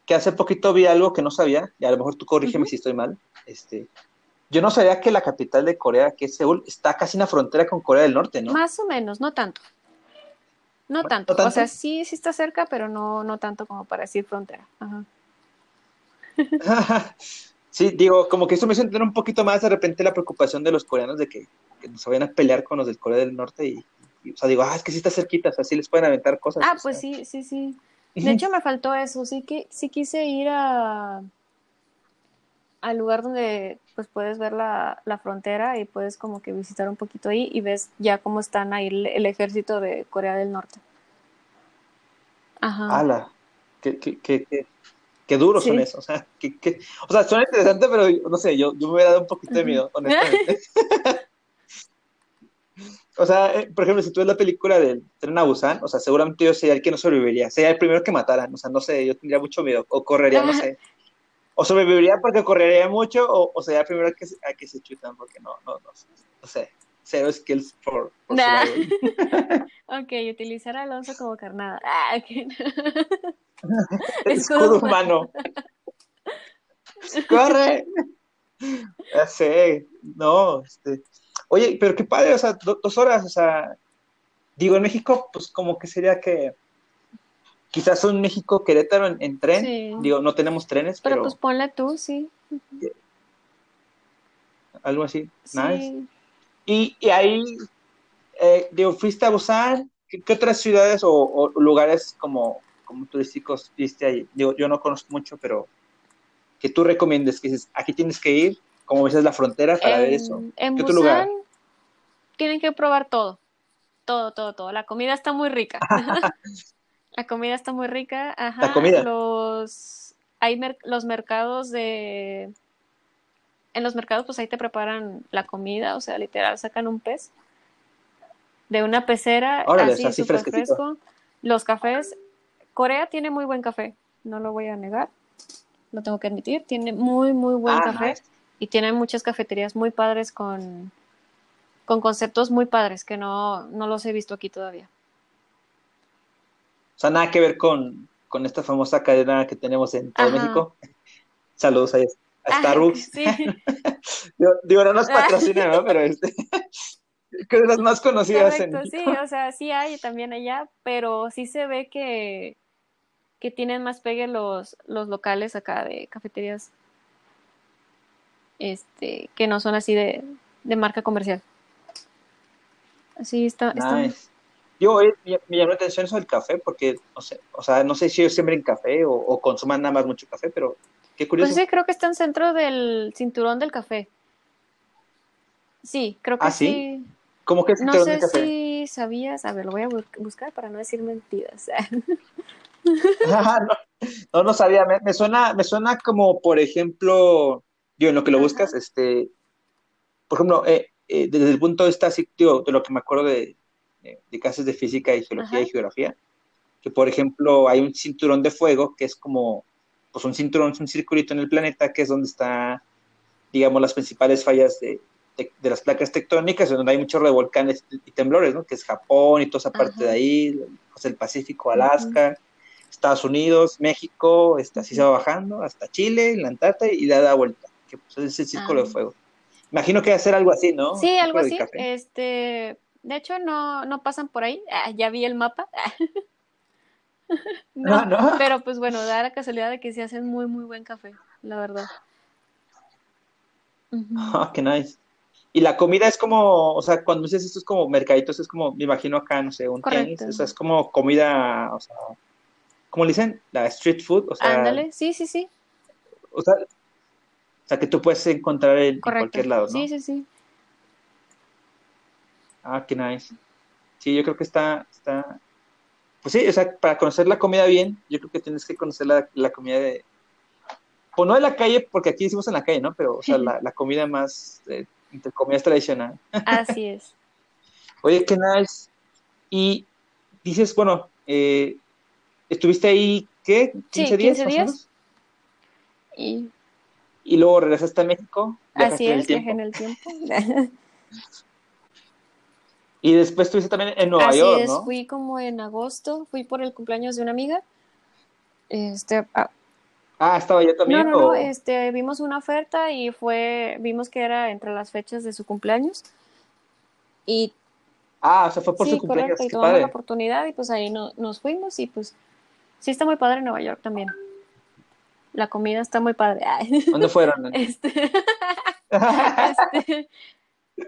que hace poquito vi algo que no sabía, y a lo mejor tú corrígeme si estoy mal. Este, yo no sabía que la capital de Corea, que es Seúl, está casi en la frontera con Corea del Norte, ¿no? Más o menos, no tanto. No, tanto. O sea, sí, sí está cerca, pero no, no tanto como para decir frontera. Ajá. Sí, digo, como que eso me hizo entender un poquito más de repente la preocupación de los coreanos de que, que nos vayan a pelear con los del Corea del Norte y, o sea, digo, ah, es que sí está cerquita, o sea, sí les pueden aventar cosas. Ah, pues sí, sí, sí. De hecho, me faltó eso, sí que sí quise ir a al lugar donde pues puedes ver la, la, frontera y puedes como que visitar un poquito ahí y ves ya cómo están ahí el, ejército de Corea del Norte. Ajá. ¡Hala! ¿Qué, qué, qué, qué duros son esos. O sea, que, o sea, suena interesante, pero no sé, yo, yo me hubiera dado un poquito de miedo, honestamente. o sea, eh, por ejemplo, si tú ves la película del Tren a Busan, o sea, seguramente yo sería el que no sobreviviría, sería el primero que mataran, o sea, no sé, yo tendría mucho miedo, o correría, no sé. O sobreviviría porque correría mucho, o, o sería el primero que, a que se chutan, porque no, no, no, no sé cero skills for, ok, utilizar a Alonso como carnada. Ah, okay. Escudo, humano. ¡Corre! Ya sé, no, este. Oye, pero qué padre, o sea, dos horas, o sea, digo, en México, pues como que sería que quizás un México Querétaro en, tren, digo, no tenemos trenes, pero, pero pues ponle tú, sí. Algo así, nice. Y, y ahí, eh, digo, fuiste a Busan, ¿qué, otras ciudades o, lugares como, como turísticos viste ahí? Digo, yo no conozco mucho, pero que tú recomiendes, que dices, aquí tienes que ir, como ves la frontera para ver eso. En Busan lugar? tienen que probar todo. todo, todo, todo. La comida está muy rica. la comida está muy rica. Ajá. La comida. Los, hay los mercados de... En los mercados, pues ahí te preparan la comida, o sea, literal, sacan un pez de una pecera, así, súper fresco. Los cafés, Corea tiene muy buen café, no lo voy a negar, lo tengo que admitir, tiene muy, muy buen ah, café y tiene muchas cafeterías muy padres con, con conceptos muy padres que no, no los he visto aquí todavía. O sea, nada que ver con, con esta famosa cadena que tenemos en todo México. Saludos a, a Starbucks. Sí. digo, no nos patrocina, ¿no? Pero este, que de las más conocidas en México. Sí, o sea, sí hay también allá, pero sí se ve que, que tienen más pegue los, los locales acá de cafeterías este, que no son así de, de marca comercial. Así está. Yo eh, me llamó la atención eso del café porque, no sé, o sea, no sé si ellos siembren café o, consuman nada más mucho café, pero qué curioso. Pues sí, creo que está en centro del cinturón del café. Sí, creo que ¿Ah, sí. ¿Cómo que No sé si sabías, a ver, lo voy a buscar para no decir mentiras. no, no, sabía, me, suena, me suena como, por ejemplo, yo en lo que lo buscas, este, por ejemplo, eh, eh, desde el punto de vista de lo que me acuerdo de, de, clases de física y geología y geografía, que por ejemplo hay un cinturón de fuego que es como, pues un cinturón, un circulito en el planeta que es donde está, digamos, las principales fallas de, de, las placas tectónicas, donde hay muchos revolcanes y temblores, ¿no? Que es Japón y toda esa parte de ahí, pues el Pacífico, Alaska, Estados Unidos, México, este, así se va bajando hasta Chile, la Antártida y la da vuelta, que pues, es el círculo de ah. fuego. Imagino que va a ser algo así, ¿no? Sí, algo así. Este, de hecho, no, no pasan por ahí. Ah, ya vi el mapa. no, no, pero pues bueno, da la casualidad de que se hacen muy, muy buen café, la verdad. Ah, qué nice. Y la comida es como, o sea, cuando dices esto es como mercaditos, es como, me imagino acá, no sé, un tenis, o sea, es como comida, o sea, ¿cómo le dicen? La street food, o sea. Ándale, sí, sí, sí. O sea, o sea, que tú puedes encontrar en, cualquier lado, ¿no? Sí, sí, sí. Ah, qué nice. Sí, yo creo que está, está, pues sí, o sea, para conocer la comida bien, yo creo que tienes que conocer la, la comida de, pues no de la calle, porque aquí decimos en la calle, ¿no? Pero, o sea, la, la comida más, eh, entre comillas, tradicional. Así es. Oye, qué nice. Y dices, bueno, eh, ¿estuviste ahí, qué? ¿15 días? 15 días. Y... y luego regresaste a México. Así es, viajé en el tiempo. y después estuviste también en Nueva York, es, fui como en agosto, fui por el cumpleaños de una amiga. Este, ah, Ah, estaba yo también. No, no, no, este, vimos una oferta y fue, vimos que era entre las fechas de su cumpleaños. Y Ah, o sea, fue por su cumpleaños. Correcto, y tomamos la oportunidad y pues ahí no, nos fuimos y pues sí está muy padre en Nueva York también. La comida está muy padre. ¿Dónde fueron? Este, este,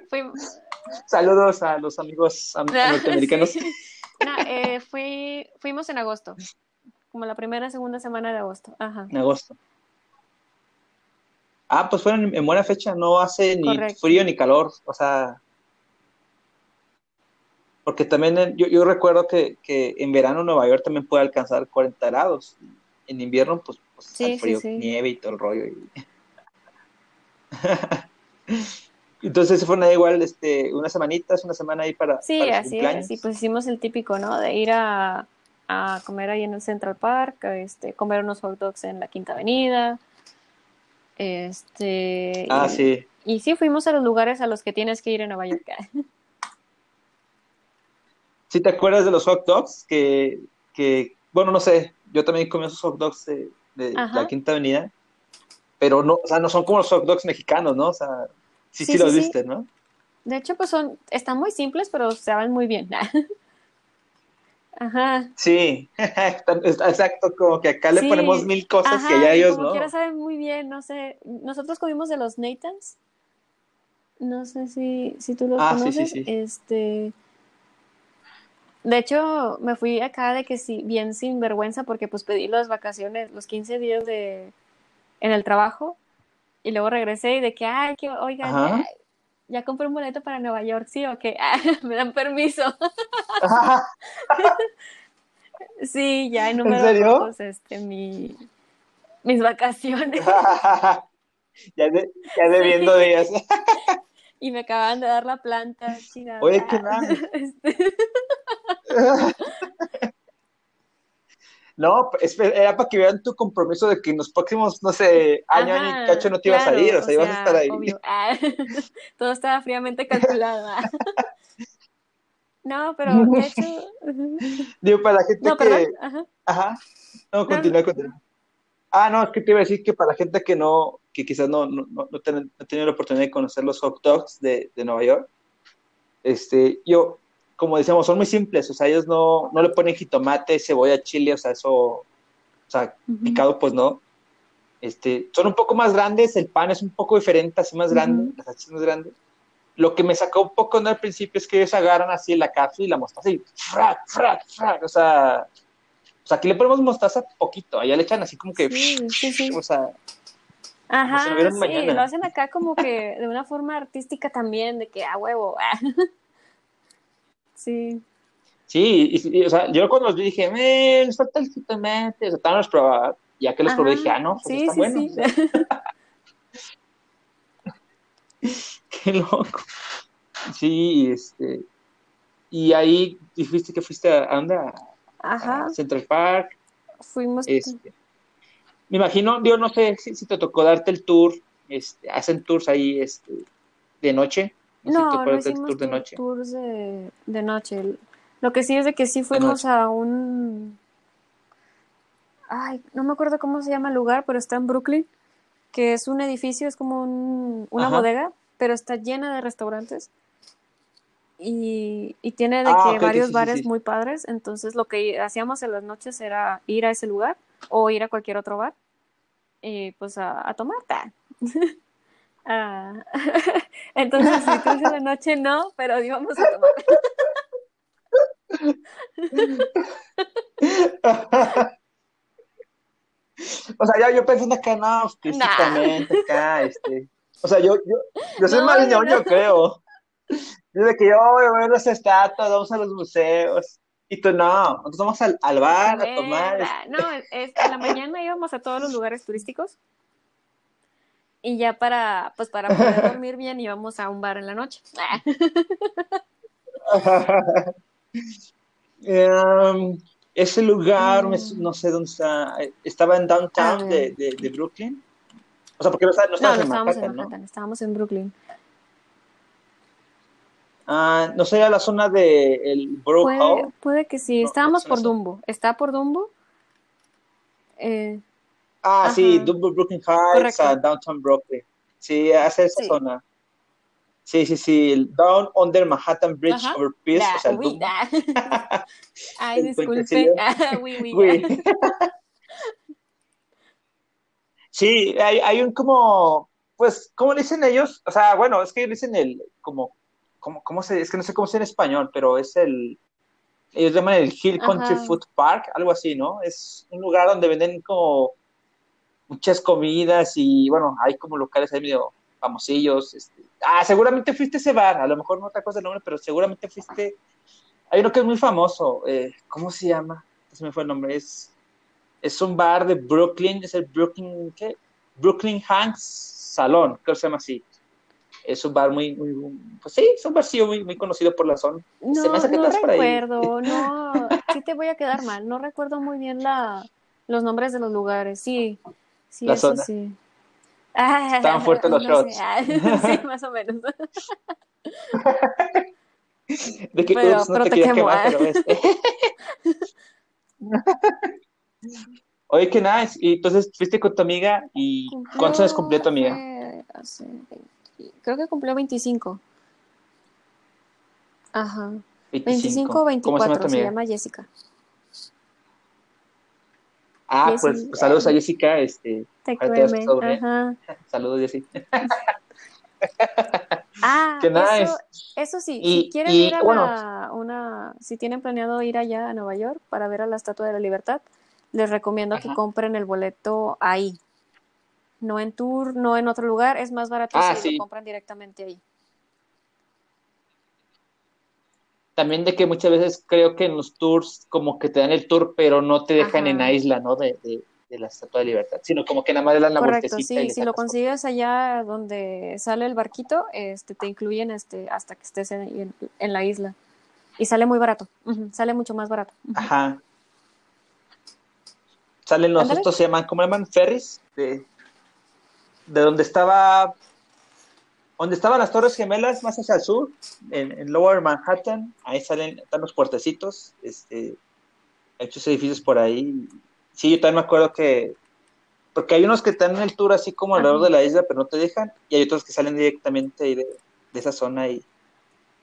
fuimos. Saludos a los amigos norteamericanos. No, eh, fui, fuimos en agosto como la primera, segunda semana de agosto. Ajá. En agosto. Ah, pues fueron en buena fecha, no hace ni frío ni calor, o sea. Porque también yo, yo recuerdo que, que, en verano Nueva York también puede alcanzar 40 grados. En invierno, pues, pues frío, nieve y todo el rollo. Entonces se fueron igual este, unas semanitas, una semana ahí para. Sí, así es. Sí, pues hicimos el típico, ¿no? De ir a, a comer ahí en el Central Park, este, comer unos hot dogs en la Quinta Avenida. Este, ah, sí. Y sí, fuimos a los lugares a los que tienes que ir en Nueva York. ¿Sí te acuerdas de los hot dogs? Que, que bueno, no sé, yo también comí esos hot dogs de, la Quinta Avenida, pero no, o sea, no son como los hot dogs mexicanos, ¿no? O sea, sí, sí, los viste, ¿no? De hecho, pues son, están muy simples, pero se van muy bien. Ajá. Sí, exacto, como que acá le ponemos mil cosas que allá ellos como no. Quiera saben muy bien, no sé. Nosotros comimos de los Nathans. No sé si, si tú los ah, conoces. Sí, sí, este. De hecho, me fui acá de que sí, bien sin vergüenza, porque pues pedí las vacaciones, los 15 días de en el trabajo, y luego regresé y de que, ay, que, oigan, ya compré un boleto para Nueva York, sí, o qué, me dan permiso. sí, ya en número ¿En serio? Este, mi, mis vacaciones. ya, de, ya debiendo días. y me acaban de dar la planta, chingada. Oye, qué mal. Este... No, era para que vean tu compromiso de que en los próximos, no sé, año, Ajá, año y cacho no te ibas claro, a ir, o sea, ibas a estar ahí. Obvio. Ah, todo estaba fríamente calculado. Ah. No, pero de hecho. Digo, para la gente no, que. Perdón. Ajá. Ajá. No, continúa, no, continúa. Ah, no, es que te iba a decir que para la gente que no, que quizás no, no, no, no, ten, no ha tenido la oportunidad de conocer los hot dogs de, de Nueva York, este, yo, como decíamos, son muy simples, o sea, ellos no, no le ponen jitomate, cebolla, chile, o sea, eso, o sea, uh -huh. picado, pues no. Este, son un poco más grandes, el pan es un poco diferente, así más grande, uh -huh. las salchichas más grandes. Lo que me sacó un poco ¿no? al principio es que ellos agarran así la cápsula y la mostaza y frac, frac, frac, o sea, o sea, aquí le ponemos mostaza poquito, allá le echan así como que, sí, sí, sí. o sea, Ajá, sí, mañana. lo hacen acá como que de una forma artística también, de que a huevo. Sí. Sí, y, y, o sea, yo cuando los vi dije, me falta el jitomate, o sea, estaban los probados, ya que los Ajá. probé dije, ah, no, pues sí, está sí, bueno. Sí. Qué loco. Sí, este, y ahí dijiste que fuiste a, ¿a dónde? Ajá. A Central Park. Fuimos. Este, me imagino, yo no sé si, si, te tocó darte el tour, este, hacen tours ahí este, de noche. No, no, hicimos tour de noche. tours de, de, noche. Lo que sí es de que sí fuimos a un... Ay, no me acuerdo cómo se llama el lugar, pero está en Brooklyn, que es un edificio, es como un, una Ajá. bodega, pero está llena de restaurantes. Y, y tiene de ah, que okay, varios sí, bares sí. muy padres, entonces lo que hacíamos en las noches era ir a ese lugar o ir a cualquier otro bar y pues a, a tomar. Ah, entonces, si tú de noche no, pero íbamos a tomar. o sea, ya yo pensando acá, no, físicamente, nah. acá, este. O sea, yo, yo, yo soy no, más ñoño, no. creo. Desde que yo voy a ver las estatuas, vamos a los museos. Y tú no, nosotros vamos al, al bar a tomar. No, es, en la mañana íbamos a todos los lugares turísticos y ya para, pues para poder dormir bien íbamos a un bar en la noche. um, ese lugar, mm. no sé dónde está, estaba en downtown ah, de, de, de, Brooklyn. O sea, porque no, no, no, no en estábamos Manhattan, en Manhattan, ¿no? estábamos en Brooklyn. Ah, no sé, la zona de el Borough puede. Puede que sí, estábamos por Dumbo. ¿Está por Dumbo? Eh, Ah, Ajá. sí, Brooklyn Heights, uh, Downtown Brooklyn. Sí, hace esa sí. zona. Sí, sí, sí, el Down Under Manhattan Bridge Ajá. Over Peace, Da, o sea, el da. Ay, disculpe. Ah. Sí, hay, hay un como, pues, ¿cómo le dicen ellos? O sea, bueno, es que dicen el, como, como, ¿cómo se, es que no sé cómo se en español, pero es el, ellos llaman el Hill Country Ajá. Food Park, algo así, ¿no? Es un lugar donde venden como muchas comidas y bueno, hay como locales ahí medio famosillos. Este. Ah, seguramente fuiste a ese bar, a lo mejor no te acuerdas el nombre, pero seguramente fuiste. Hay uno que es muy famoso, eh, ¿cómo se llama? Se me fue el nombre, es, es un bar de Brooklyn, es el Brooklyn, ¿qué? Brooklyn Hanks Salón, creo que se llama así. Es un bar muy, muy, pues sí, es un barcillo muy, muy conocido por la zona. No, se me hace que no recuerdo, no, sí te voy a quedar mal, no recuerdo muy bien la, los nombres de los lugares, sí, sí, La eso zona. sí. Ah, Estaban fuertes los no shots. sé, ah, sí, más o menos. De que Pero- ups, no pero te te quemo, quemar, ah. pero este. Oye, qué nice. Y entonces fuiste con tu amiga y ¿cuántos años cumplió tu amiga? fue hace 20 creo que cumplió 25. Ajá. 25 o 24, ¿Cómo se llama tu se llama Jessica. Ah, pues, pues, saludos a Jessica. Este, ajá. Saludos, Jessy. Ah, Qué nice. eso, eso sí, Y- si quieren y, ir a bueno. la, una, si tienen planeado ir allá a Nueva York para ver a la Estatua de la Libertad, les recomiendo que compren el boleto ahí. No en tour, no en otro lugar, es más barato Ah, si sí. lo compran directamente ahí. También de que muchas veces creo que en los tours como que te dan el tour, pero no te dejan en la isla, ¿no? De, de, la Estatua de Libertad, sino como que nada más le dan la Correcto, sí, si lo consigues allá donde sale el barquito, este, te incluyen este, hasta que estés en, en, la isla. Y sale muy barato, sale mucho más barato. Ajá. Salen los, estos se llaman, ¿cómo se llaman? Ferries, de, de donde estaba donde estaban las Torres Gemelas, más hacia el sur, en, Lower Manhattan, ahí salen, están los puertecitos, este, hechos edificios por ahí. Sí, yo también me acuerdo que, porque hay unos que están en el tour así como alrededor de la isla, pero no te dejan, y hay otros que salen directamente de, de esa zona y,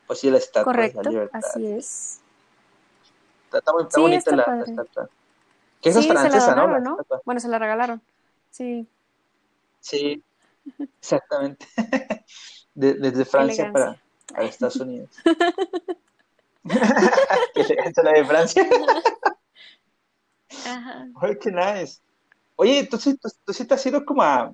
pues sí, la estatua Correcto, así es. Está, muy, bonita la, estatua. Que esa es francesa, ¿no? Bueno, se la regalaron, sí. Sí, Exactamente. desde Francia para, Estados Unidos. qué elegancia la de Francia. Ajá. Oye, qué nice. Oye, entonces tú, sí te has ido como a.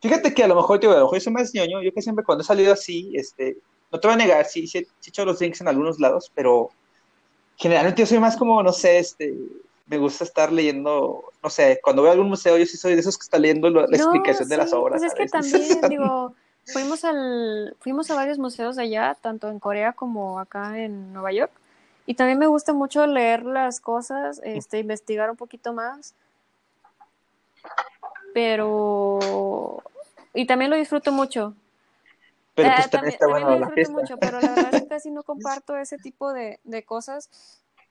Fíjate que a lo mejor, yo, a lo mejor soy más ñoño. Yo que siempre cuando he salido así, este, no te voy a negar, sí, sí, he hecho los links en algunos lados, pero generalmente yo soy más como, no sé, este, me gusta estar leyendo, no sé, cuando voy a algún museo, yo sí soy de esos que está leyendo la, explicación de las obras. Pues es que también, digo, fuimos, al, fuimos a varios museos allá, tanto en Corea como acá en Nueva York, y también me gusta mucho leer las cosas, este, investigar un poquito más, pero... Y también lo disfruto mucho. Pero pues, eh, también, está bueno lo disfruto mucho, pero la verdad es que casi no comparto ese tipo de, de cosas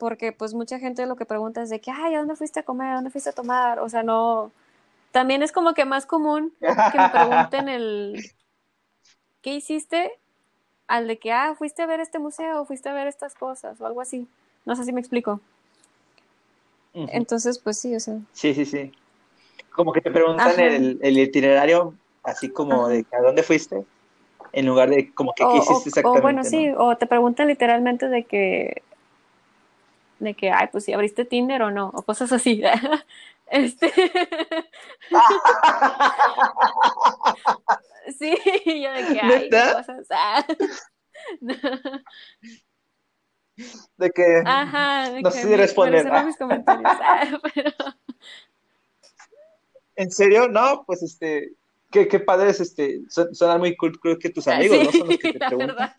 porque pues mucha gente lo que pregunta es de que, ay, ¿a dónde fuiste a comer? ¿A dónde fuiste a tomar? O sea, no, también es como que más común que me pregunten el, ¿qué hiciste? Al de que, ah, fuiste a ver este museo, fuiste a ver estas cosas o algo así. No sé si me explico. Entonces, pues sí, o sea. Sí, sí, sí. Como que te preguntan el, el, itinerario, así como de a dónde fuiste, en lugar de como que qué hiciste exactamente. O bueno, sí, o te preguntan literalmente de que de que, ay, pues si abriste Tinder o no, o cosas así. este. sí, yo de que, ay, cosas. de que. Ajá, de no sé si responder. mis comentarios. pero... ¿En serio? No, pues este. Qué, qué padres, este, suenan muy cool, creo que tus amigos, ¿no? Son los que te preguntan.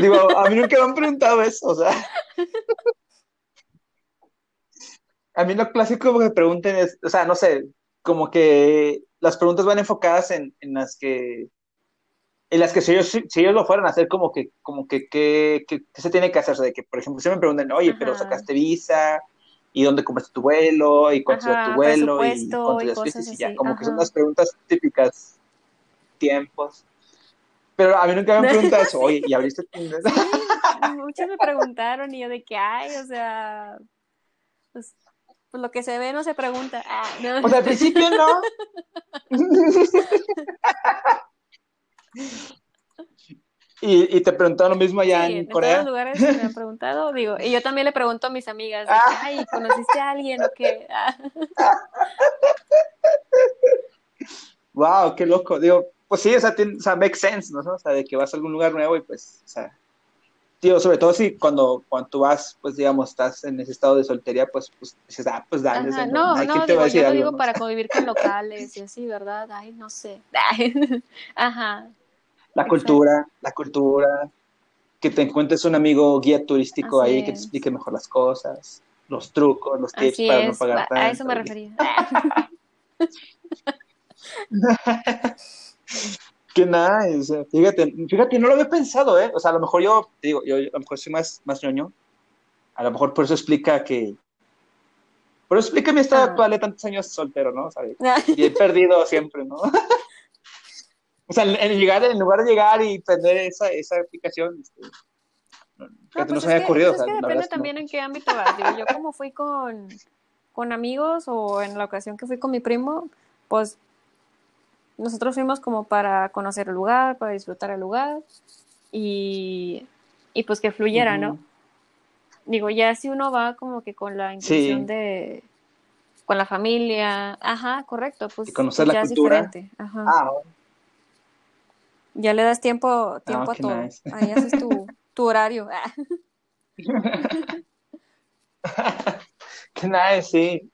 Digo, a mí nunca me han preguntado eso, o sea. A mí lo clásico que me pregunten es, o sea, no sé, como que las preguntas van enfocadas en, en las que en las que si ellos, si ellos lo fueran a hacer, como que, como que, ¿qué se tiene que hacer? O sea, de que, por ejemplo, si me preguntan, oye, pero sacaste visa, y dónde compraste tu vuelo, y cuánto es tu vuelo, y cuánto fuiste, y ya, como que son las preguntas típicas, tiempos. Pero a mí nunca me han preguntado eso, oye, ¿y abriste Tinder? muchos me preguntaron y yo de qué hay, o sea, pues, pues, lo que se ve no se pregunta. Ah, no. O sea, al principio no. ¿Y, y, te preguntaron lo mismo allá en, Corea. En todos lugares me han preguntado, digo, y yo también le pregunto a mis amigas, ah. ay, ¿conociste a alguien o qué? wow, qué loco, digo, pues sí, o sea, tiene, o sea, make sense, ¿no? O sea, de que vas a algún lugar nuevo y pues, o sea, tío, sobre todo si cuando, cuando tú vas, pues digamos, estás en ese estado de soltería, pues, pues dices, ah, pues dale. no, no, no digo, yo digo para convivir con locales y así, ¿verdad? Ay, no sé. Ajá. La cultura, la cultura, que te encuentres un amigo guía turístico ahí que te explique mejor las cosas, los trucos, los tips para no pagar tanto. A eso me refería. Qué nice. Fíjate, fíjate, no lo había pensado, ¿eh? O sea, a lo mejor yo, digo, yo a lo mejor soy más, más ñoño. A lo mejor por eso explica que. Por eso explica mi estado ah. actual de tantos años soltero, ¿no? y he perdido siempre, ¿no? o sea, en, llegar, en lugar de llegar y tener esa, esa aplicación, este, no, pues se me había ocurrido. Pues es que depende también en qué ámbito vas. Digo, yo como fui con, con amigos o en la ocasión que fui con mi primo, pues nosotros fuimos como para conocer el lugar, para disfrutar el lugar y, y pues que fluyera, ¿no? Digo, ya si uno va como que con la intención de con la familia, ajá, correcto, pues conocer la cultura. Ajá. Ah, Ya le das tiempo, tiempo a todo. Ahí haces tu, tu horario. qué nice, sí.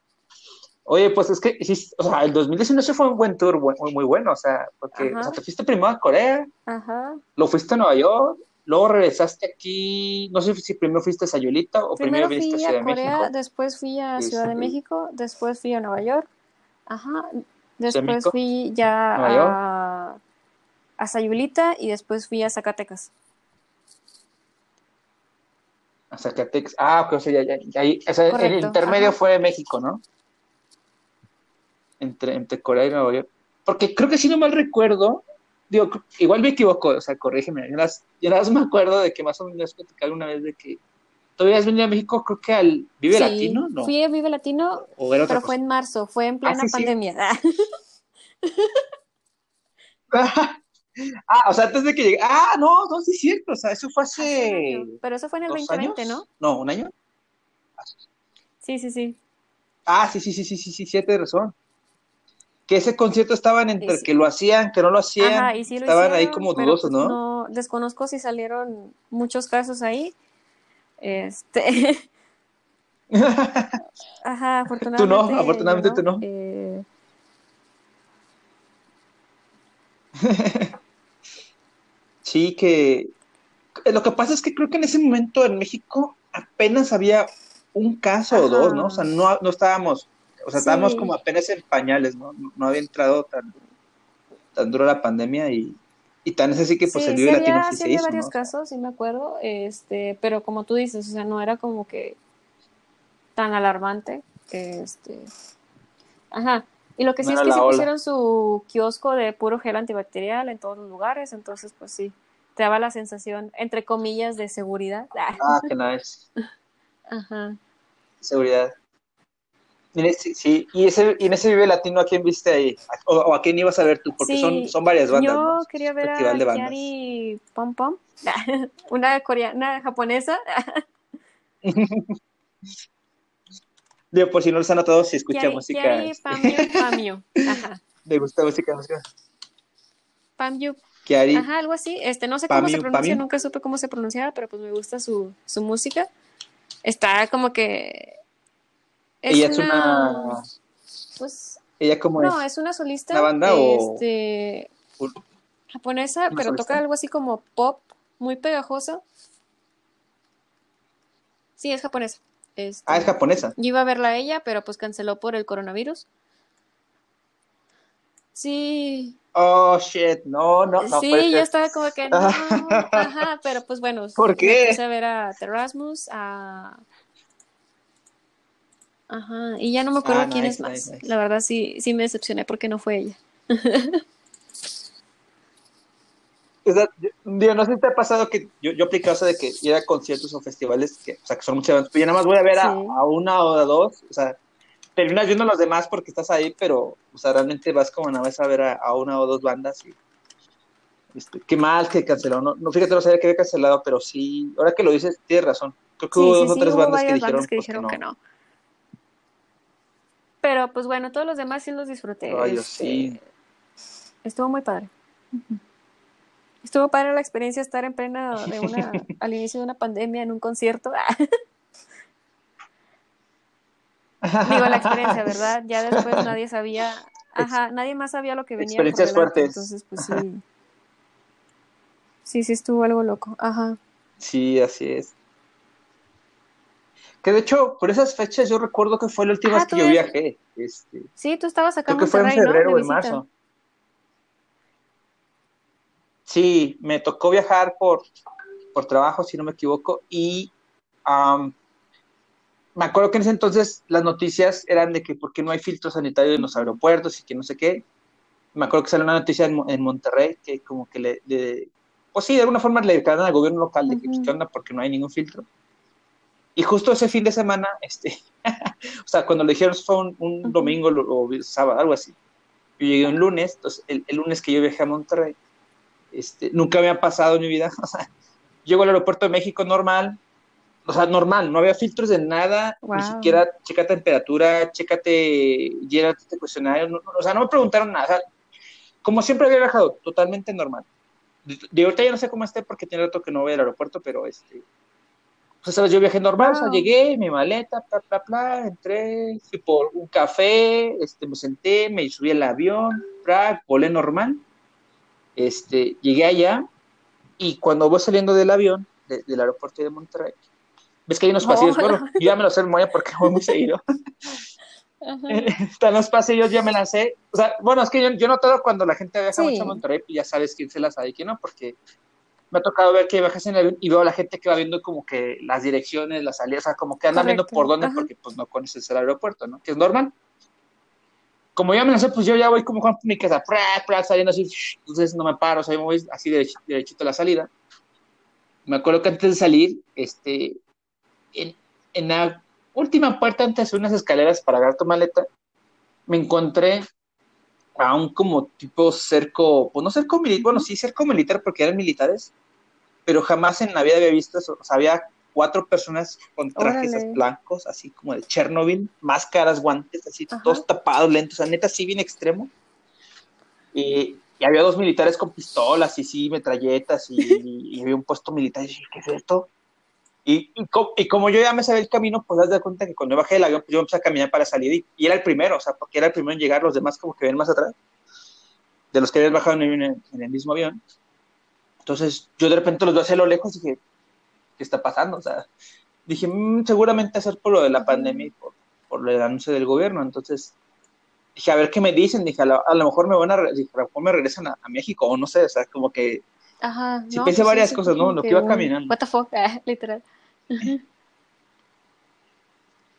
Oye, pues es que o sea, el 2019 fue un buen tour, muy, muy bueno, o sea, porque o sea, te fuiste primero a Corea, Ajá. lo fuiste a Nueva York, luego regresaste aquí, no sé si primero fuiste a Sayulita o primero, viniste a Ciudad de México. Después fui a Ciudad de México, después fui a Nueva York, ajá, después fui ya a, a Sayulita y después fui a Zacatecas. A Zacatecas, ah, ok, o sea, ya, ya, o sea el intermedio fue México, ¿no? Entre, entre Corea y Nueva York. Porque creo que si no mal recuerdo, digo, igual me equivoco, o sea, corrígeme, yo nada, más me acuerdo de que más o menos platicé alguna vez de que todavía has venido a México, creo que al Vive Latino, ¿no? Fui a Vive Latino, pero fue en marzo, fue en plena ah, pandemia. ah, o sea, antes de que llegue. Ah, no, no, sí es cierto, o sea, eso fue hace. Pero eso fue en el 2020, ¿no? No, un año. Sí, sí, sí. Ah, sí, sí, sí, sí, sí, sí, sí, tienes razón que ese concierto estaban entre que lo hacían, que no lo hacían, estaban ahí como dudosos, pues, ¿no? ¿no? Desconozco si salieron muchos casos ahí. Este. Ajá, afortunadamente. Tú no, afortunadamente tú no. Eh... sí, que lo que pasa es que creo que en ese momento en México apenas había un caso o dos, ¿no? O sea, no, no estábamos o sea, estábamos como apenas en pañales, ¿no? No había entrado tan, tan duro la pandemia y, y tan es así que pues el Vive Latino sí, se hizo, varios casos, sí me acuerdo, este, pero como tú dices, o sea, no era como que tan alarmante, este, ajá, y lo que sí es que se pusieron su kiosco de puro gel antibacterial en todos los lugares, entonces pues sí, te daba la sensación, entre comillas, de seguridad. Ah, que nice. Ajá. Seguridad. Sí, y, ese, y en ese Vive Latino, ¿a quién viste ahí? ¿O, a quién ibas a ver tú? Porque son, son varias bandas. Yo quería ver a Kiari Pom Pom, una coreana, japonesa. Digo, por si no lo han notado, si escucha música. Kiari este. Pamio, Pamio. Ajá. ¿Le gusta música? música? Pamyu. Kiari. Ajá, algo así. Este, no sé cómo se pronuncia, nunca supe cómo se pronunciaba, pero pues me gusta su, su música. Está como que ella es una. Pues. ¿Ella como no, es? una solista. ¿La banda este, Japonesa, pero toca algo así como pop, muy pegajoso. Sí, es japonesa. Este, ah, es japonesa. Yo iba a verla a ella, pero pues canceló por el coronavirus. Sí. Oh, shit, no, no, no. Sí, yo estaba como que no, ajá, pero pues bueno. ¿Por qué? Empecé a ver a Terrasmus, a Ajá, y ya no me acuerdo ah, quién es más. La verdad sí, sí me decepcioné porque no fue ella. Digo, no sé si te ha pasado que yo, yo aplicaba eso de que ir a conciertos o festivales, que, o sea, que son muchas bandas, pero yo nada más voy a ver a, una o a dos, o sea, terminas viendo a los demás porque estás ahí, pero, o sea, realmente vas como nada más a ver a, una o dos bandas y, este, qué mal que canceló, no, no fíjate, no sabía que había cancelado, pero sí, ahora que lo dices, tienes razón, creo que hubo dos o tres bandas que dijeron, que, dijeron que no. Pero pues bueno, todos los demás sí los disfruté. Ay, sí. Este, estuvo muy padre. Estuvo padre la experiencia de estar en plena de una, al inicio de una pandemia en un concierto. Digo la experiencia, ¿verdad? Ya después nadie sabía, ajá, nadie más sabía lo que venía. Experiencias fuertes. Entonces, pues sí. Sí, sí estuvo algo loco. Ajá. Sí, así es. Que de hecho, por esas fechas yo recuerdo que fue la última vez que yo viajé. Este, sí, tú estabas acá creo que fue en febrero o en marzo. Sí, me tocó viajar por, por trabajo, si no me equivoco, y me acuerdo que en ese entonces las noticias eran de que por qué no hay filtro sanitario en los aeropuertos y que no sé qué. Me acuerdo que salió una noticia en, Monterrey que como que le, pues sí, de alguna forma le dedicaron al gobierno local de que pues, ¿qué onda? Porque no hay ningún filtro. Y justo ese fin de semana, este, o sea, cuando le dijeron fue un, domingo o, sábado, algo así. Yo llegué un lunes, entonces el, lunes que yo viajé a Monterrey, este, nunca me ha pasado en mi vida. O sea, llego al aeropuerto de México normal, o sea, normal, no había filtros de nada, ni siquiera checa temperatura, chécate, llénate este cuestionario, o sea, no me preguntaron nada. como siempre había viajado, totalmente normal. de ahorita ya no sé cómo esté porque tiene rato que no voy al aeropuerto, pero este, pues sabes, yo viajé normal, o sea, llegué, mi maleta, bla, bla, bla, entré, fui por un café, este, me senté, me subí al avión, bla, volé normal, este, llegué allá, y cuando voy saliendo del avión, del aeropuerto de Monterrey, ves que hay unos pasillos, bueno, yo ya me lo sé muy porque voy muy seguido. Están los pasillos, ya me las sé. O sea, bueno, es que yo, yo no todo cuando la gente viaja mucho a Monterrey, pues ya sabes quién se las sabe y quién no, porque me ha tocado ver que bajas en el avión y veo a la gente que va viendo como que las direcciones, las salidas, o sea, como que andan viendo por dónde, porque pues no conoces el aeropuerto, ¿no? Que es normal. Como ya me sé, pues yo ya voy como con mi casa, saliendo así, entonces no me paro, o sea, me voy así derechito, a la salida. Me acuerdo que antes de salir, este, en, en la última puerta antes de unas escaleras para agarrar tu maleta, me encontré a un como tipo cerco, pues no cerco militar, bueno, sí cerco militar porque eran militares, pero jamás en la vida había visto eso. O sea, había cuatro personas con trajes blancos, así como de Chernobyl, máscaras, guantes, así, todos tapados, lentos, o sea, neta, así bien extremo. Y, había dos militares con pistolas y sí, metralletas, y, había un puesto militar, y dije, ¿qué es esto? Y, y, como yo ya me sabía el camino, pues das de cuenta que cuando bajé del avión, pues yo empecé a caminar para salir y, era el primero, o sea, porque era el primero en llegar, los demás como que ven más atrás, de los que habían bajado en, en, el mismo avión. Entonces yo de repente los veo hacia lo lejos y dije, ¿qué está pasando? O sea, dije, mm, seguramente hacer por lo de la pandemia y por, por el anuncio del gobierno. Entonces dije, a ver qué me dicen. Dije, a, lo mejor me van a, dije, a lo mejor me regresan a, México o no sé, o sea, como que Ajá. Sí, pensé varias cosas, ¿no? Lo que iba caminando. What the fuck, literal.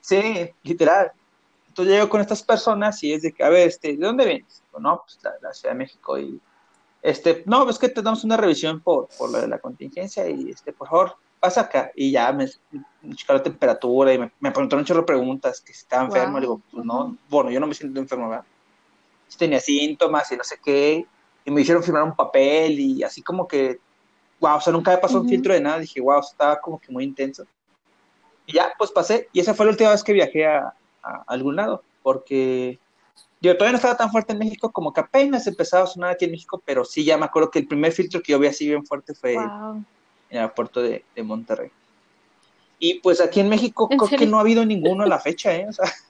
Sí, literal. Entonces llego con estas personas y es de que, a ver, este, ¿de dónde vienes? No, pues la, la Ciudad de México y, este, no, es que te damos una revisión por, por lo de la contingencia y, este, por favor, pasa acá. Y ya me, me la temperatura y me, me preguntaron un chorro de preguntas, que si estaba enfermo, le digo, pues no, bueno, yo no me siento enfermo, ¿verdad? Si tenía síntomas y no sé qué, y me hicieron firmar un papel y así como que, wow, o sea, nunca me pasó un filtro de nada, dije, wow, estaba como que muy intenso. Y ya, pues pasé, y esa fue la última vez que viajé a, algún lado, porque yo todavía no estaba tan fuerte en México, como que apenas empezaba a sonar aquí en México, pero sí, ya me acuerdo que el primer filtro que yo vi así bien fuerte fue en el aeropuerto de, de, Monterrey. Y pues aquí en México creo que no ha habido ninguno a la fecha, ¿eh? O sea,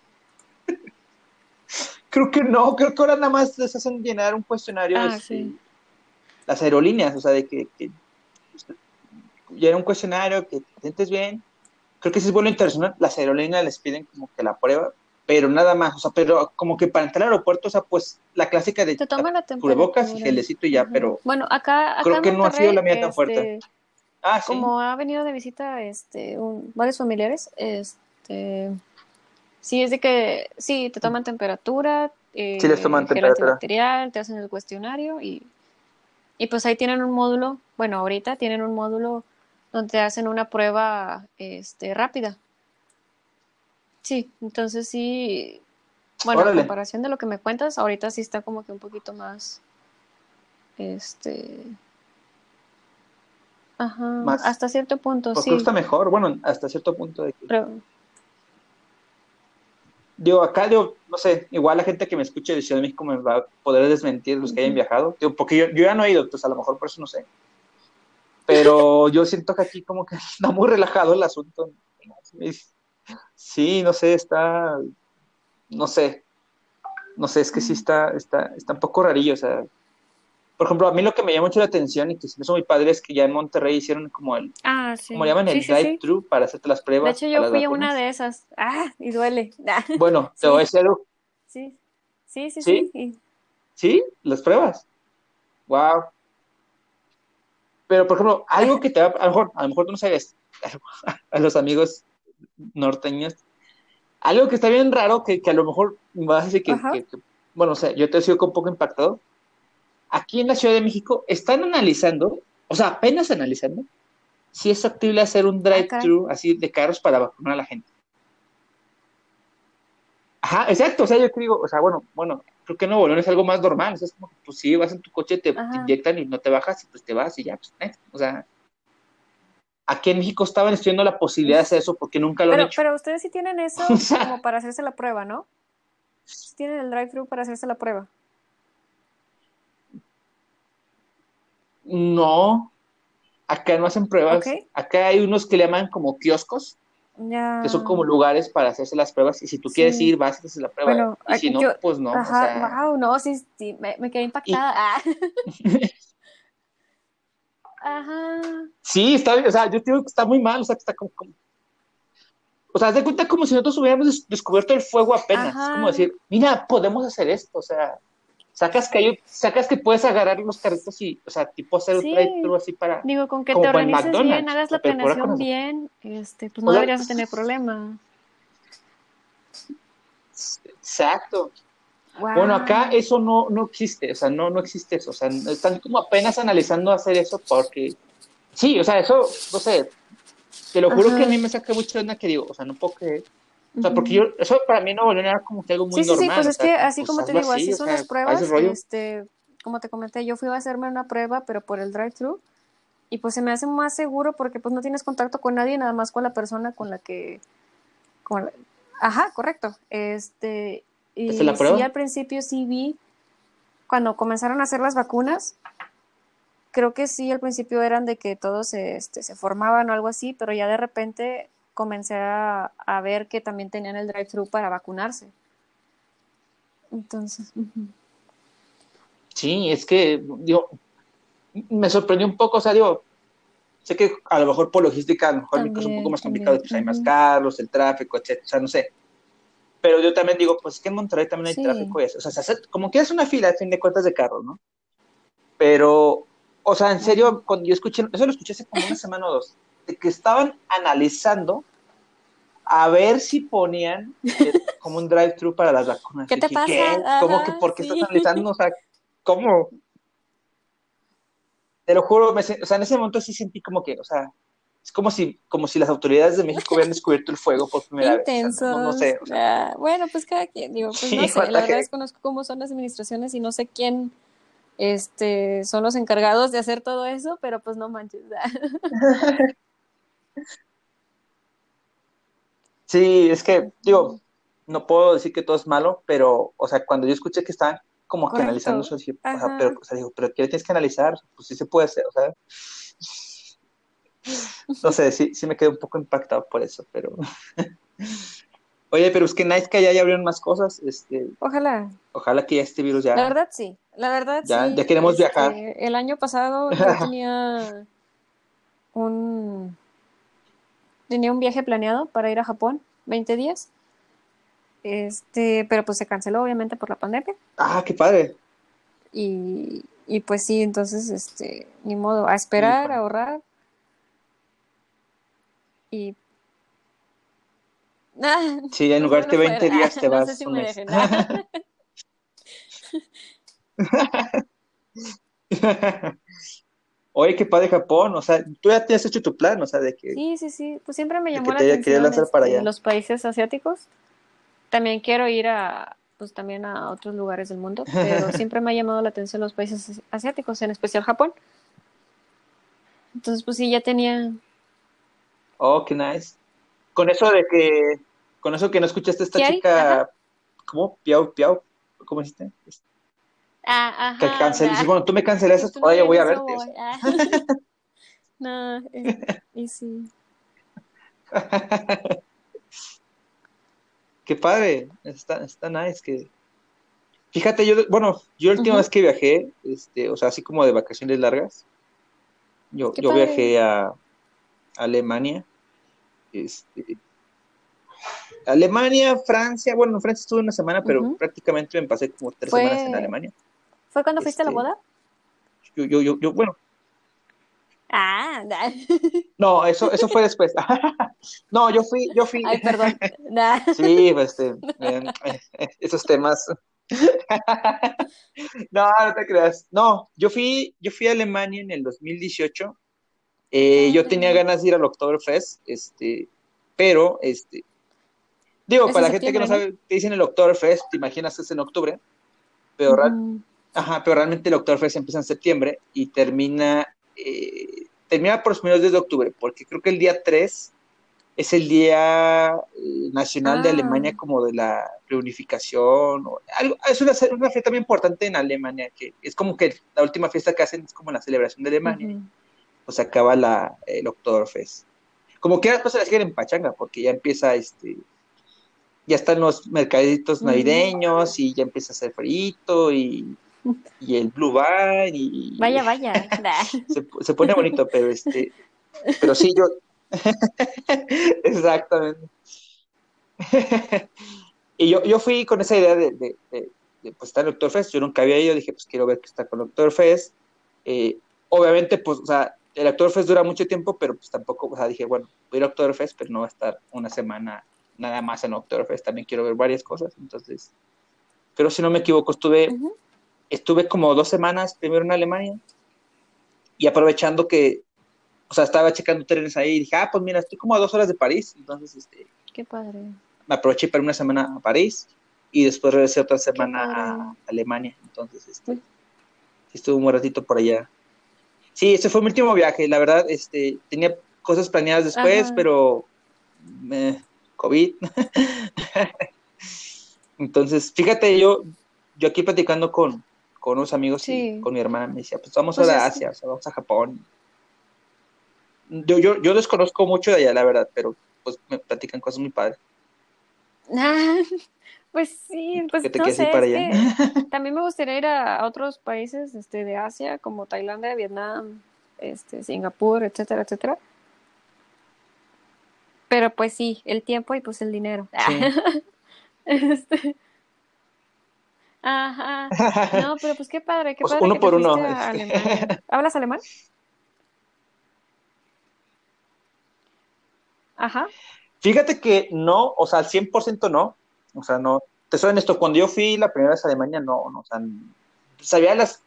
Creo que no, creo que ahora nada más les hacen llenar un cuestionario ah, este, las aerolíneas, o sea, de que, que llena un cuestionario, que te sientes bien. Creo que si es vuelo internacional, las aerolíneas les piden como que la prueba, pero nada más, o sea, pero como que para entrar al aeropuerto, o sea, pues la clásica de te toma la cubrebocas y gelecito y ya, pero bueno, acá, creo que no ha sido la mía tan fuerte. Este, ah, ¿sí? Como ha venido de visita este varios familiares, este Sí, es de que sí, te toman temperatura, eh, sí les toman temperatura. Material, te hacen el cuestionario y, y pues ahí tienen un módulo, bueno, ahorita tienen un módulo donde te hacen una prueba este, rápida. Sí, entonces sí, bueno, en comparación de lo que me cuentas, ahorita sí está como que un poquito más, este, ajá, hasta cierto punto, pues sí. está mejor, bueno, hasta cierto punto de que digo, acá, digo, no sé, igual la gente que me escuche de Ciudad de México me va a poder desmentir los que hayan viajado, digo, porque yo, yo ya no he ido, pues a lo mejor por eso no sé. Pero yo siento que aquí como que está muy relajado el asunto. Sí, no sé, está, no sé, no sé, es que sí está, está, está un poco rarillo, o sea, por ejemplo, a mí lo que me llama mucho la atención y que se me hizo muy padre es que ya en Monterrey hicieron como el, ah, como llaman el drive-thru para hacerte las pruebas. De hecho, yo fui a una de esas. Ah, y duele. Bueno, te voy a decir algo. Sí, sí, sí, sí. ¿Sí? ¿Las pruebas? Wow. Pero, por ejemplo, algo que te va, a lo mejor, a lo mejor tú no sabes, a los amigos norteños, algo que está bien raro, que, que a lo mejor vas a decir que, que, bueno, o sea, yo te he sido un poco impactado, aquí en la Ciudad de México están analizando, o sea, apenas analizando, si es factible hacer un drive-thru así de carros para vacunar a la gente. Ajá, exacto, o sea, yo digo, o sea, bueno, bueno, creo que no, Bolón es algo más normal, o sea, es como que, pues sí, vas en tu coche, te, inyectan y no te bajas y pues te vas y ya, pues, o sea, aquí en México estaban estudiando la posibilidad de hacer eso porque nunca lo han hecho. Pero ustedes sí tienen eso como para hacerse la prueba, ¿no? tienen el drive-thru para hacerse la prueba. No, acá no hacen pruebas. Acá hay unos que le llaman como kioscos, Ya. que son como lugares para hacerse las pruebas. Y si tú quieres Sí. ir, vas a hacer la prueba. Bueno, y si aquí no, yo- pues no. o Ajá, sea, wow, no, sí, sí, me, me quedé impactada. Ah. Ajá. Sí, está bien, o sea, yo te digo que está muy mal, o sea, que está como, como- o sea, haz de cuenta como si nosotros hubiéramos des- descubierto el fuego apenas, es como decir, mira, podemos hacer esto, o sea, sacas que hay, sacas que puedes agarrar los carritos y, o sea, tipo hacer Sí. un drive-thru así para, Digo, con que te organices bien, hagas la planeación bien, este, pues O no sea, deberías de tener problema. exacto. Wow. Bueno, acá eso no, no existe, o sea, no, no existe eso, o sea, están como apenas analizando hacer eso porque, sí, o sea, eso, no sé, te lo juro Ajá. que a mí me saca mucho de onda que digo, o sea, no puedo creer, o sea, porque yo, eso para mí no era como que algo muy Sí, sí, sí, normal. pues o es que así pues como te digo, así o son sea, las a pruebas, este, como te comenté, yo fui a hacerme una prueba, pero por el drive-thru, y pues se me hace más seguro porque pues no tienes contacto con nadie, nada más con la persona con la que, con la- ajá, correcto, este, y ¿Esta es la prueba? sí, al principio sí vi, cuando comenzaron a hacer las vacunas, creo que sí, al principio eran de que todos se, este, se formaban o algo así, pero ya de repente comencé a, a ver que también tenían el drive-thru para vacunarse. Entonces. Sí, es que, digo, me sorprendió un poco, o sea, digo, sé que a lo mejor por logística, a lo mejor es un poco más también, complicado, pues hay más carros, el tráfico, etcétera, o sea, no sé. Pero yo también digo, pues es que en Monterrey también hay Sí. tráfico y eso, o sea, se hace- como que es una fila, a fin de cuentas, de carros, ¿no? Pero, o sea, en serio, cuando yo escuché, eso lo escuché hace como una semana o dos, de que estaban analizando a ver si ponían eh, como un drive-thru para las vacunas. ¿Qué te dije, pasa? ¿Qué? ¿Cómo Ajá, que por qué sí. estás analizando? O sea, ¿cómo? Te lo juro, me o sea, en ese momento sí sentí como que, o sea, es como si, como si las autoridades de México hubieran descubierto el fuego por primera vez. No, no sé, o sea, Ah, bueno, pues cada quien, digo, pues Sí, no sé, la verdad heck. desconozco cómo son las administraciones y no sé quién este, son los encargados de hacer todo eso, pero pues no manches. sí, es que, digo, no puedo decir que todo es malo, pero, o sea, cuando yo escuché que estaban como que analizando eso, dije, o sea, pero, o sea, digo, pero ¿qué tienes que analizar? Pues sí se puede hacer, o sea, no sé, sí, sí me quedé un poco impactado por eso, pero... Oye, pero es que que ya, ya abrieron más cosas, este, Ojalá. ojalá que ya este virus ya... La verdad sí, la verdad Ya- sí. ya queremos este, viajar. El año pasado yo tenía un tenía un viaje planeado para ir a Japón, 20 días. Este, pero pues se canceló obviamente por la pandemia Ah, qué padre. y, y pues sí, entonces este, ni modo, a esperar, a ahorrar. Y Ah, Sí, en lugar de bueno, 20 fuera. días te No vas sé si un me mes. dejen. Oye, qué padre Japón, o sea, tú ya te has hecho tu plan, o sea, de que... Sí, sí, sí. Pues siempre me llamó que la atención lanzar para este, allá. los países asiáticos. También quiero ir a, pues también a otros lugares del mundo, pero siempre me ha llamado la atención los países asi- asiáticos, en especial Japón. Entonces, pues sí, ya tenía. Oh, qué nice. Con eso de que, con eso que no escuchaste a esta chica, ajá. ¿cómo? Piau, piau, ¿cómo dijiste? Ah, Que ajá. cancel, ya. dices, bueno, tú me cancelaste, ahora yo voy a verte. voy. Ah. No, eh, y sí. Qué padre, está, está nice que... Fíjate, yo, bueno, yo la última vez que viajé, este, o sea, así como de vacaciones largas, yo, yo viajé a, a Alemania, este, Alemania, Francia, bueno, en Francia estuve una semana, pero prácticamente me pasé como tres Fue- semanas en Alemania. ¿Fue cuando fuiste a la Este, boda? Yo, yo, yo, yo, bueno, Ah, nah. no, eso, eso fue después. No, yo fui, yo fui. ay, perdón. Nah. Sí, pues, este, eh, esos temas. No, no te creas. No, yo fui, yo fui a Alemania en el 2018. Eh, yo tenía ganas de ir al Oktoberfest, este, pero, este, digo, para la gente que no sabe, te dicen el Oktoberfest, te imaginas es en octubre, pero, Ujú. ajá, pero realmente el Oktoberfest empieza en septiembre y termina, eh, termina por los primeros días de octubre, porque creo que el día 3 es el día, eh, nacional de Ah. Alemania como de la reunificación. O algo, es una, una fiesta muy importante en Alemania, que es como que la última fiesta que hacen es como la celebración de Alemania. Ujú. pues acaba la, el Oktoberfest. Como que después se la siguen en pachanga, porque ya empieza este, ya están los mercaditos navideños y ya empieza a hacer frito y, y el Blue Bar y Vaya, vaya. Se, se pone bonito, pero este, pero sí yo, exactamente. y yo, yo fui con esa idea de, de, de, de, pues estar en el Oktoberfest, yo nunca había ido, dije pues quiero ver qué está con el Oktoberfest. Eh, obviamente pues, o sea, el Oktoberfest dura mucho tiempo, pero pues tampoco, o sea, dije bueno, voy a ir a Oktoberfest, pero no va a estar una semana nada más en Oktoberfest, también quiero ver varias cosas, entonces, pero si no me equivoco, estuve Ujú. estuve como dos semanas primero en Alemania y aprovechando que, o sea, estaba checando trenes ahí y dije, ah, pues mira, estoy como a dos horas de París, entonces este, Qué padre. me aproveché para una semana a París y después regresé otra semana a Alemania, entonces este, estuve un ratito por allá. Sí, ese fue mi último viaje, la verdad, este, tenía cosas planeadas después, Ajá. pero eh, COVID. Entonces, fíjate, yo, yo aquí platicando con, con unos amigos y con mi hermana, me decía, pues vamos Pues a es- Asia, o sea, vamos a Japón. Yo, yo, yo desconozco mucho de allá, la verdad, pero pues me platican cosas muy padres. Ah, pues sí, pues ¿Qué te no quieres ir sé, para allá? que también me gustaría ir a, otros países este, de Asia, como Tailandia, Vietnam, este, Singapur, etcétera, etcétera. Pero pues sí, el tiempo y pues el dinero. Sí. Este, Ajá. No, pero pues qué padre, qué Pues padre uno que por uno, este. ¿Hablas alemán? Ajá. Fíjate que no, o sea, al 100% no, o sea, no, te soy honesto, cuando yo fui la primera vez a Alemania, no, no, o sea, sabía las,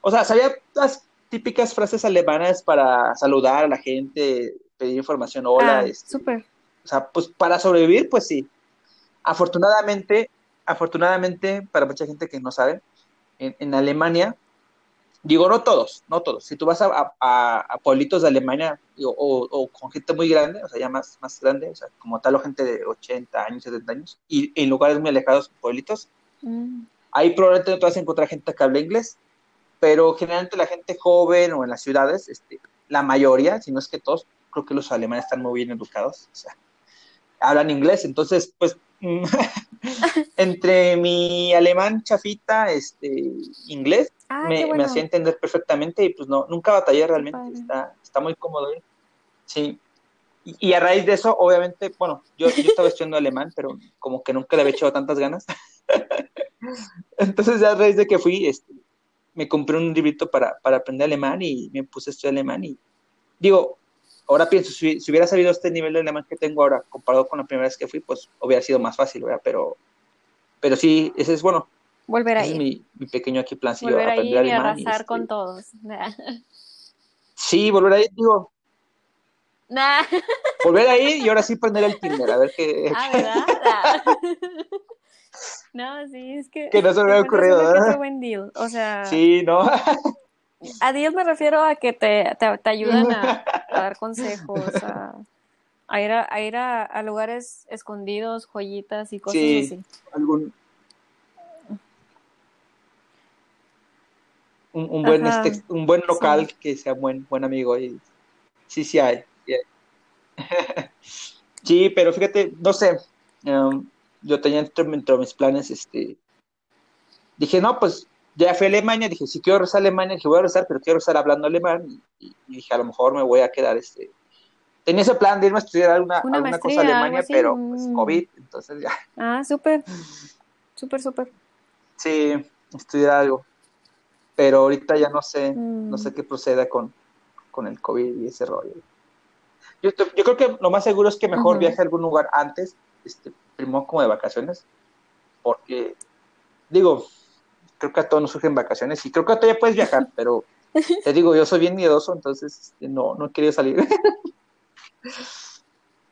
o sea, sabía las típicas frases alemanas para saludar a la gente, pedir información, hola, Ah, este, súper. o sea, pues para sobrevivir, pues sí. Afortunadamente, afortunadamente, para mucha gente que no sabe, en, en Alemania, digo, no todos, no todos. Si tú vas a, a- a- pueblitos de Alemania o, o- o con gente muy grande, o sea, ya más, más grande, o sea, como tal o gente de 80 años, 70 años, y en lugares muy alejados, pueblitos, Mm, ahí probablemente no te vas a encontrar gente que hable inglés, pero generalmente la gente joven o en las ciudades, este, la mayoría, si no es que todos, creo que los alemanes están muy bien educados, o sea, hablan inglés, entonces, pues, entre mi alemán chafita, este, inglés, Ah, me, qué me bueno. hacía entender perfectamente y pues no, nunca batallé realmente, está, está muy cómodo. ¿eh? Sí. Y, y a raíz de eso, obviamente, bueno, yo, yo estaba estudiando alemán, pero como que nunca le había echado tantas ganas. Entonces, a raíz de que fui, este, me compré un librito para, para aprender alemán y me puse a estudiar alemán y digo, ahora pienso, si, si hubiera sabido este nivel de alemán que tengo ahora comparado con la primera vez que fui, pues hubiera sido más fácil, ¿verdad? Pero, pero sí, ese es bueno, Volver a ese es ir. mi, mi pequeño aquí plancillo, Volver a aprender y alemán. arrasar este, con todos. Sí, volver a ir, digo, Nah. volver a ir y ahora sí poner el Tinder, a ver qué. Ah, ¿verdad? No, sí, es que Que no se me había ocurrido, ¿verdad? buen deal. O sea, Sí, ¿no? A deal me refiero a que te, te, te ayudan a, a dar consejos, a, a ir, a, a ir a, lugares escondidos, joyitas y cosas Sí. así. Algún. Un, un buen, este, un buen local sí. que sea buen, buen amigo. Y... Sí, sí hay. Sí, hay. Sí, pero fíjate, no sé. um, yo tenía entre, entre mis planes, este. Dije, no, pues ya fui a Alemania. Dije, si quiero rezar a Alemania, dije, voy a rezar, pero quiero rezar hablando alemán. Y, y dije, a lo mejor me voy a quedar, este. Tenía ese plan de irme a estudiar alguna, Una alguna cosa a Alemania, así. pero pues Mm. COVID, entonces ya. Ah, súper, súper, súper. Sí, estudiar algo. Pero ahorita ya no sé, no Mm. sé qué proceda con, con el COVID y ese rollo. Yo, yo creo que lo más seguro es que mejor viaje a algún lugar antes, este, primero como de vacaciones, porque, digo, creo que a todos nos surgen vacaciones y creo que todavía puedes viajar, pero te digo, yo soy bien miedoso, entonces este, no, no querido salir.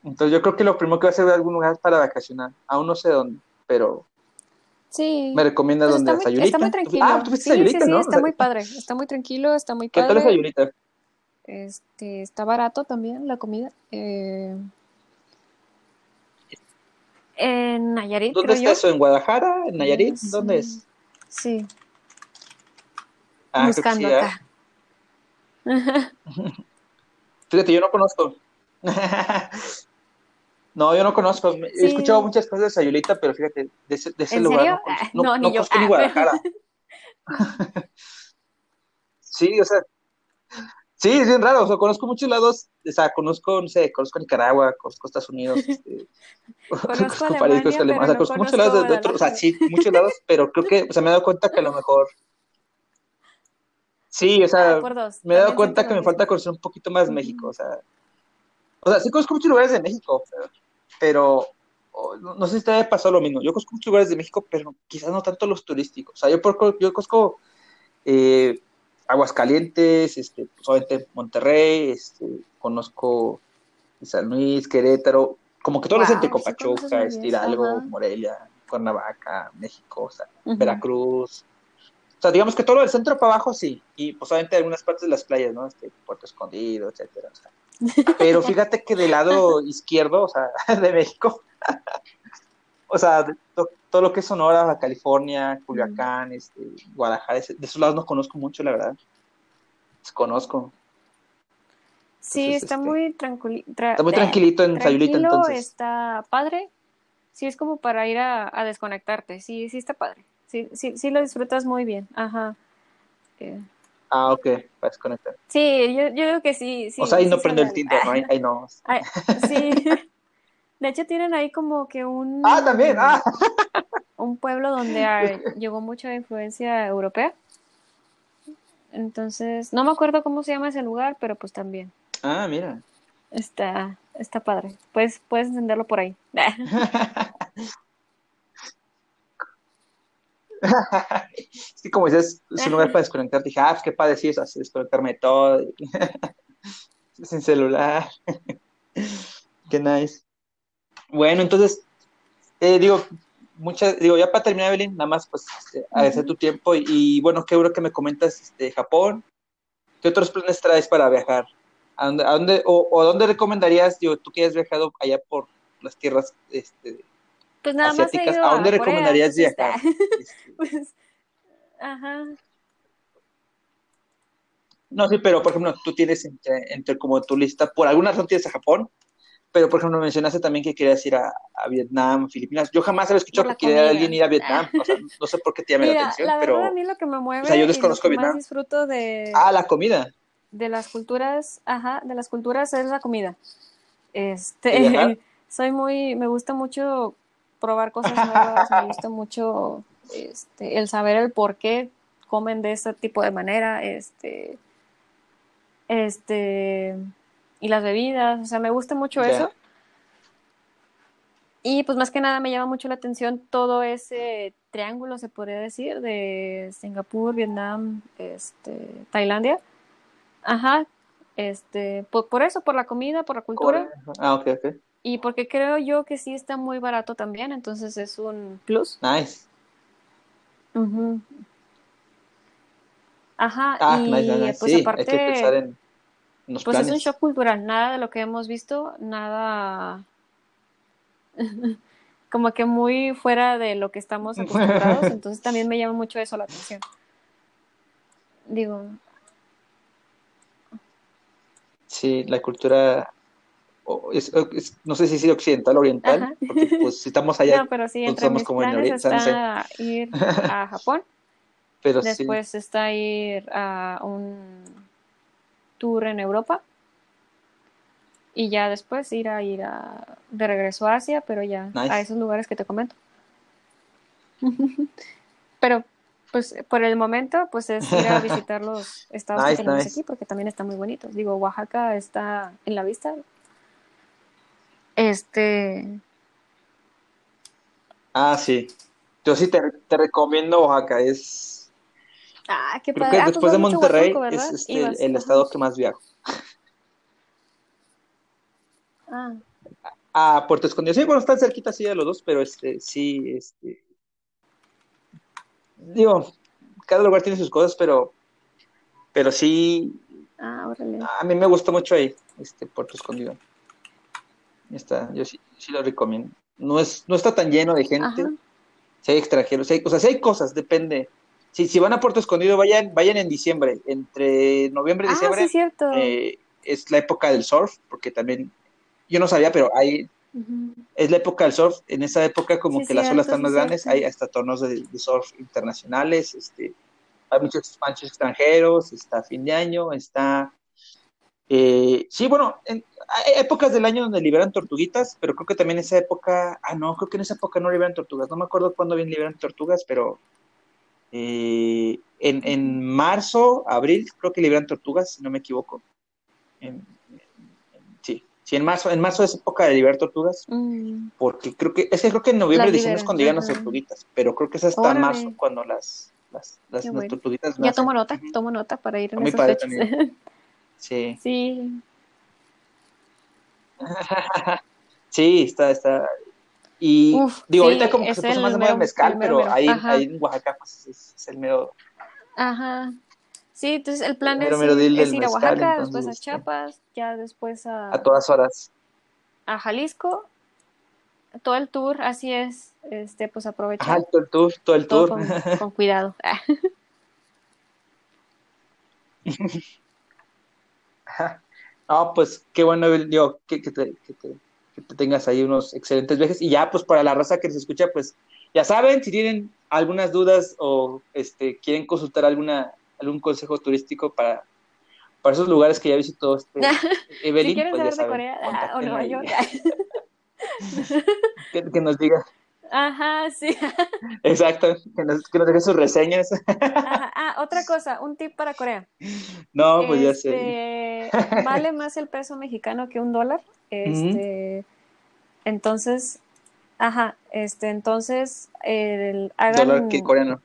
Entonces yo creo que lo primero que voy a hacer es algún lugar para vacacionar. Aún no sé dónde, pero Sí. me recomiendas Pues dónde, está muy, está muy tranquilo. Ah, tú fuiste a Sí, sí, Sayulita, sí, ¿no? Está muy padre. Está muy tranquilo, está muy ¿Qué tal es padre. Sayulita? Este, está barato también la comida. Eh, En Nayarit, ¿Dónde creo está yo. eso? ¿En Guadalajara? ¿En Nayarit? Sí. ¿Dónde es? Sí, Ah, buscando sí, acá. Fíjate, yo no conozco. No, yo no conozco. He escuchado muchas cosas de Sayulita, pero fíjate, de ese, de ese ¿En lugar serio? no Ah, no, no, ni no yo. ni Ah, Guadalajara. Sí, o sea, sí, es bien raro. O sea, conozco muchos lados. O sea, conozco, no sé, conozco Nicaragua, conozco Estados Unidos, este, Conozco conozco París, conozco Alemania, Alemania. O sea, no conozco muchos lados de, de otros. O sea, sí, muchos lados, pero creo que, o sea, me he dado cuenta que a lo mejor. Sí, o Ah, sea, dos. me he dado cuenta que me falta conocer un poquito más México. O sea, o sea, sí conozco muchos lugares de México, pero, no, no sé si te pasado lo mismo. Yo conozco muchos lugares de México, pero quizás no tanto los turísticos. O sea, yo, por, yo conozco eh, Aguascalientes, este, pues, obviamente Monterrey, este, conozco San Luis, Querétaro, como que todo lo centro, Wow, sí conoces Pachuca, este. Hidalgo. Morelia, Cuernavaca, México, o sea, Ujú. Veracruz. O sea, digamos que todo el centro para abajo sí, y pues obviamente algunas partes de las playas, ¿no? Este, Puerto Escondido, etcétera. o sea. Pero fíjate que del lado izquierdo, o sea, de México, o sea, todo lo que es Sonora, California, Culiacán, este, Guadalajara, de esos lados no conozco mucho, la verdad. Desconozco. Sí, Entonces, está este, muy tranquili- tra- Está muy tranquilito en Sayulita, entonces. está padre. Sí, es como para ir a, a desconectarte. Sí, sí está padre. Sí, sí, sí lo disfrutas muy bien. Ajá. Ah, ok, para desconectar. sí, yo, yo digo que sí, sí. o sea, ahí no sí prendo el Tinder. ¿no? Ahí, ahí no. Ay, sí. De hecho, tienen ahí como que un, Ah, también, ah. un pueblo donde llegó mucha influencia europea. Entonces, no me acuerdo cómo se llama ese lugar, pero pues también Ah, mira. está, está padre. Puedes, puedes entenderlo por ahí. Sí, como dices, es un lugar para desconectarte. Dije, ah, pues qué padre, sí, es desconectarme de todo. Sin celular. Qué nice. Bueno, entonces, eh, digo, muchas, digo, ya para terminar, Evelyn, nada más, pues, este, agradecer tu tiempo y, y, bueno, qué bueno que me comentas, este, Japón. ¿Qué otros planes traes para viajar? ¿A dónde, a dónde o, o dónde recomendarías, digo, tú que has viajado allá por las tierras, este, Pues nada más asiáticas, ido ¿a dónde a Corea, recomendarías entonces, viajar? Este, pues, ajá. No, sí, pero por ejemplo, tú tienes entre, entre como tu lista, por alguna razón tienes a Japón, pero por ejemplo mencionaste también que querías ir a, a Vietnam, Filipinas. Yo jamás había escuchado que quería alguien ir a Vietnam, o sea, no sé por qué te llama la atención, la verdad a pero mí lo que me mueve o sea, yo desconozco que más Vietnam. disfruto de, Ah, la comida. de las culturas, ajá, de las culturas es la comida. ¿De Este, soy muy, me gusta mucho probar cosas nuevas, me gusta mucho este, el saber el por qué comen de ese tipo de manera, este, este, y las bebidas, o sea, me gusta mucho eso. Y pues más que nada me llama mucho la atención todo ese triángulo, se podría decir, de Singapur, Vietnam, este, Tailandia. Ajá, este, por, por eso, por la comida, por la cultura. Ah, ok, ok. Y porque creo yo que sí está muy barato también, entonces es un plus. Nice. Ajá, Ah, y nice, nice, pues Sí, hay que pensar aparte, en los pues es un shock cultural, nada de lo que hemos visto, nada como que muy fuera de lo que estamos acostumbrados, entonces también me llama mucho eso la atención. Digo, Sí, la cultura, o- es- es- no sé si es occidental o oriental, Ajá. porque pues si estamos allá, no, pero sí, pues entre estamos mis como en oriente, no sé, está ir a Japón, pero sí. después está ir a un tour en Europa y ya después ir a ir a, de regreso a Asia, pero ya Nice. a esos lugares que te comento. Pero pues por el momento pues es ir a visitar los estados que Nice, tenemos nice. aquí porque también están muy bonitos. Digo, Oaxaca está en la vista. Este, Ah, sí. Yo sí te, te recomiendo Oaxaca, es, ah, qué creo padre. que Ah, pues después de a Monterrey es este, el, ajá. estado que más viajo. Ah, Ah, Puerto Escondido, sí, bueno, están cerquita sí de los dos, pero este, sí, este, digo, cada lugar tiene sus cosas, pero, pero sí, ah, órale. a mí me gustó mucho ahí, este, Puerto Escondido. Está, yo sí, sí lo recomiendo. no es, no está tan lleno de gente. Si hay extranjeros, o sea, si hay cosas, depende. Si, si van a Puerto Escondido, vayan, vayan en diciembre, entre noviembre y Ah, diciembre. sí, eh, es la época del surf, porque también, yo no sabía, pero hay, es la época del surf. En esa época, como Sí, que las olas están más grandes, cierto. hay hasta torneos de, de surf internacionales, este, hay muchos manchos extranjeros, está fin de año, está. eh, sí, bueno, en- hay épocas del año donde liberan tortuguitas, pero creo que también esa época, ah, no, creo que en esa época no liberan tortugas, no me acuerdo cuándo bien liberan tortugas, pero eh, en, en marzo, abril, creo que liberan tortugas, si no me equivoco. En- sí, sí, en marzo, en marzo es época de liberar tortugas, Mm. porque creo que, es que creo que en noviembre, diciembre es cuando llegan las tortuguitas, pero creo que es hasta Órale. marzo cuando las, las, las, bueno. tortuguitas Ya tomo nota, tomo nota para ir en esas fechas. también. Sí. Sí. Sí, está, está. Y Uf, digo, sí, ahorita como que es se puso más de moda el mezcal, el pero ahí, ahí en Oaxaca pues, es, es el mero. Ajá. Sí, entonces el plan El es, mero ir, es a mezcal, Oaxaca, entonces, después a este, Chiapas, ya después a, A todas horas. a Jalisco. Todo el tour, así es. Este, pues aprovechar Ajá, todo el tour, todo el todo tour. con, con cuidado. No, pues qué bueno, digo, que, que te, que, te, que te tengas ahí unos excelentes viajes. Y ya, pues para la raza que se escucha, pues ya saben, si tienen algunas dudas o este, quieren consultar alguna, algún consejo turístico para, para esos lugares que ya visitó este, Evelyn, si quieren pues saber de saben, Corea ah, o Nueva York. que, que nos diga, Ajá, sí. exacto, que nos, que nos deje sus reseñas. Ajá. Ah, otra cosa, un tip para Corea. No, pues ya sé. Este, vale más el peso mexicano que un dólar. Este, entonces, ajá, este, entonces el, hagan Dólar que coreano.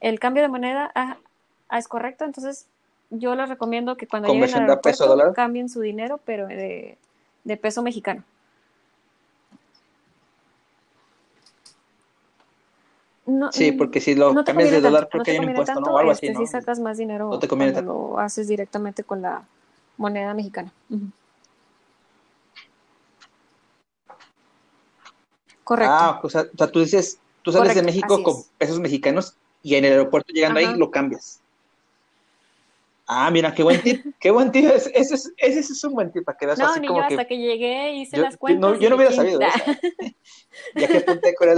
el cambio de moneda, ah, ah, es correcto. Entonces, yo les recomiendo que cuando lleguen al aeropuerto peso dólar. cambien su dinero, pero de, de peso mexicano. No, Sí, mm, porque si lo no cambias de dólar, tanto, creo no que hay un impuesto, tanto, ¿no? O algo así, este, ¿no? sí sacas más dinero No te conviene cuando lo haces directamente con la moneda mexicana. Correcto. Ah, o sea, o sea, tú dices, tú sales de México con es. pesos mexicanos y en el aeropuerto llegando Ajá. ahí lo cambias. Ah, mira, qué buen tip, qué buen tip. Ese, ese es, ese es un buen tip para que veas no, así ni como yo que hasta que llegué hice yo- las cuentas. no, yo no hubiera sabido, da. o sea, ya que apunté con.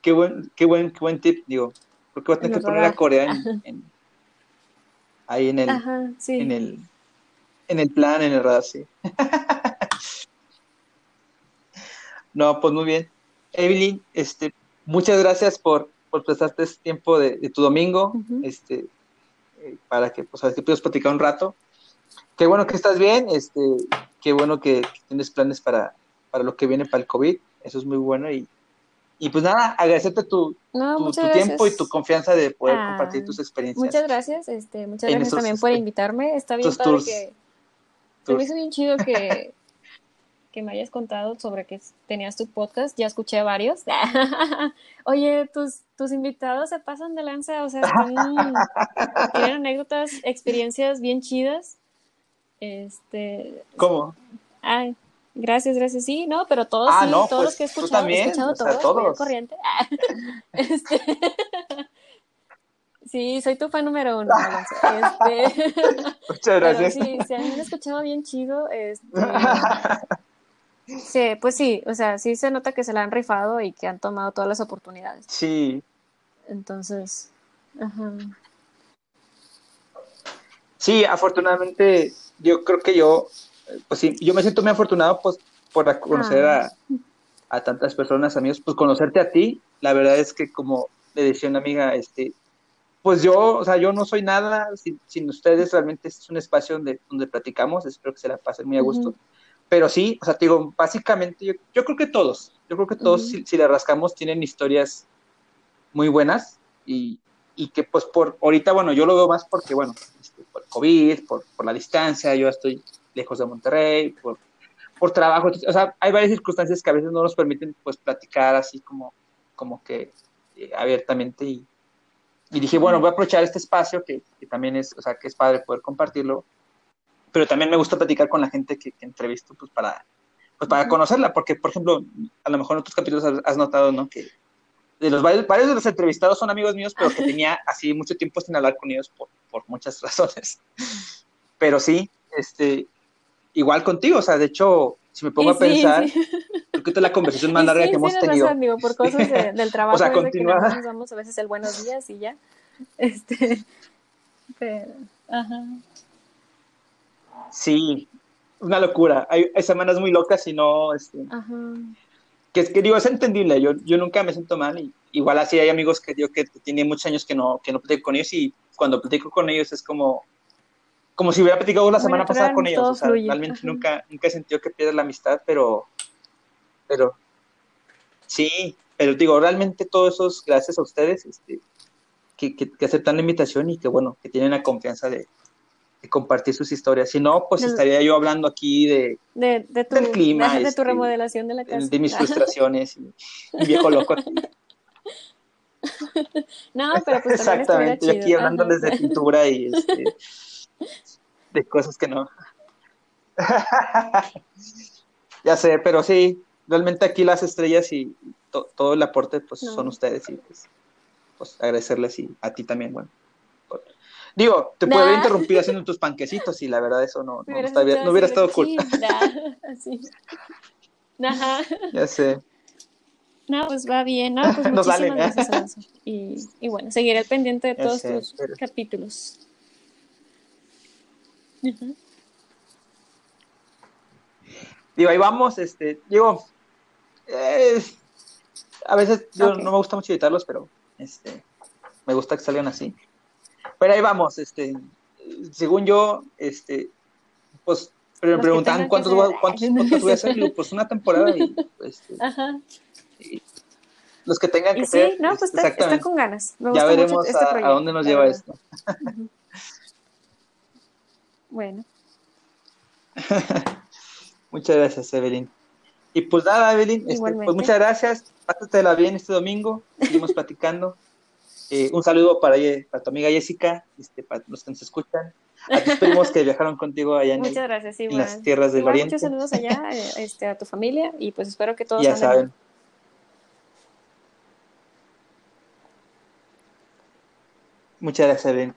Qué buen, qué buen, qué buen tip, digo. Creo que voy a tener En que poner a. Corea en, en- ahí en el, Ajá, sí. en el, en el plan, en el radar, sí. No, pues muy bien. Evelyn, este, muchas gracias por, por prestarte este tiempo de, de tu domingo, este, eh, para que, pues, a ver, que puedas platicar un rato. Qué bueno que estás bien, este, qué bueno que, que tienes planes para, para lo que viene para el COVID, eso es muy bueno y, y pues nada, agradecerte tu, No, tu, tiempo y tu confianza de poder Ah, compartir tus experiencias. Muchas gracias, este, muchas gracias esos, también por invitarme. Está bien estos padre tours. que se me hizo bien chido que, que me hayas contado sobre que tenías tu podcast. Ya escuché varios. Oye, tus, tus invitados se pasan de lanza, o sea, están, tienen anécdotas, experiencias bien chidas. Este, ¿Cómo? ay, gracias, gracias. Sí, no, pero todos Ah, sí, no, todos pues, los que he escuchado, he escuchado o sea, todos, todos. corriente. Este, sí, soy tu fan número uno. Este, Muchas pero gracias. sí, se han escuchado bien chido. Este, sí, pues sí, o sea, sí se nota que se la han rifado y que han tomado todas las oportunidades. Sí, Entonces, ajá. sí, afortunadamente yo creo que yo, pues sí, yo me siento muy afortunado pues por a- conocer Ah. a, a tantas personas, amigos, pues conocerte a ti, la verdad es que como le decía una amiga, este, pues yo, o sea, yo no soy nada sin, sin ustedes, realmente es un espacio donde, donde platicamos, espero que se la pasen muy a gusto. Pero sí, o sea, te digo, básicamente yo, yo creo que todos, yo creo que todos, si, si le rascamos, tienen historias muy buenas y, y que pues por ahorita, bueno, yo lo veo más porque, bueno, este, por COVID, por, por la distancia, yo estoy lejos de Monterrey, por, por trabajo, o sea, hay varias circunstancias que a veces no nos permiten pues platicar así como, como que eh, abiertamente y, y dije, bueno, voy a aprovechar este espacio que, que también es, o sea, que es padre poder compartirlo pero también me gusta platicar con la gente que, que entrevisto, pues para, pues para conocerla, porque, por ejemplo, a lo mejor en otros capítulos has, notado, ¿no? Que de los varios, varios, de los entrevistados son amigos míos, pero que tenía así mucho tiempo sin hablar con ellos por, por muchas razones. Pero sí, este, igual contigo, o sea, de hecho, si me pongo a pensar, sí. Creo que esta es la conversación más larga que hemos tenido. Razón, digo, por cosas del trabajo, o sea, continúa. nos damos a veces el buenos días y ya. Este, pero, ajá. Sí, una locura. Hay, hay, semanas muy locas y no, este, Ajá. Que, que, digo, es entendible. Yo, yo nunca me siento mal y igual así hay amigos que digo que tienen muchos años que no, que no platico con ellos y cuando platico con ellos es como, como si hubiera platicado la semana pasada con ellos. O sea, realmente nunca, nunca he sentido que pierda la amistad, pero, pero, sí, pero digo, realmente todo eso es gracias a ustedes, este, que, que, que aceptan la invitación y que bueno, que tienen la confianza de, compartir sus historias. Si no, pues estaría yo hablando aquí de, de, de tu, del clima. De, tu este, remodelación de la casa. De mis frustraciones y, y viejo loco. no, pero pues Exactamente, yo aquí hablando desde pintura y este, de cosas que no. ya sé, pero sí, realmente aquí las estrellas y to, todo el aporte pues no. son ustedes y pues, pues agradecerles y a ti también, bueno. Digo, te nah. puede haber interrumpido haciendo tus panquecitos y la verdad eso no, no, está bien, no hubiera estado cool. Así. Ajá. Ya sé. No, pues va bien, no, pues muchísimas vale, gracias. Y, y, bueno, seguiré al pendiente de todos sé, tus pero... capítulos. Uh -huh. Digo, ahí vamos, este, digo, a veces yo okay. no me gusta mucho editarlos, pero este, me gusta que salgan así. Pero ahí vamos, este, según yo, este, pues pero me preguntaban cuántos, voy, cuántos podcasts voy a hacer, pues una temporada y, este, Ajá. y los que tengan y que sí, ser. no, pues está, está, con ganas. Me ya veremos este a, a, dónde nos lleva esto. bueno. muchas gracias, Evelyn. Y pues nada, Evelyn, este, pues muchas gracias. Pásatela bien este domingo. Seguimos platicando. Eh, un saludo para, para, tu amiga Jessica, este, para los que nos escuchan. A tus primos que viajaron contigo allá en, Muchas gracias, en las tierras del igual, Oriente. Muchos saludos allá este, a tu familia y pues espero que todos ya saben. Bien. Muchas gracias, Ben.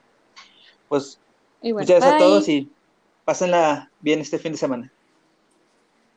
Pues bueno, muchas gracias bye. a todos y pásenla bien este fin de semana.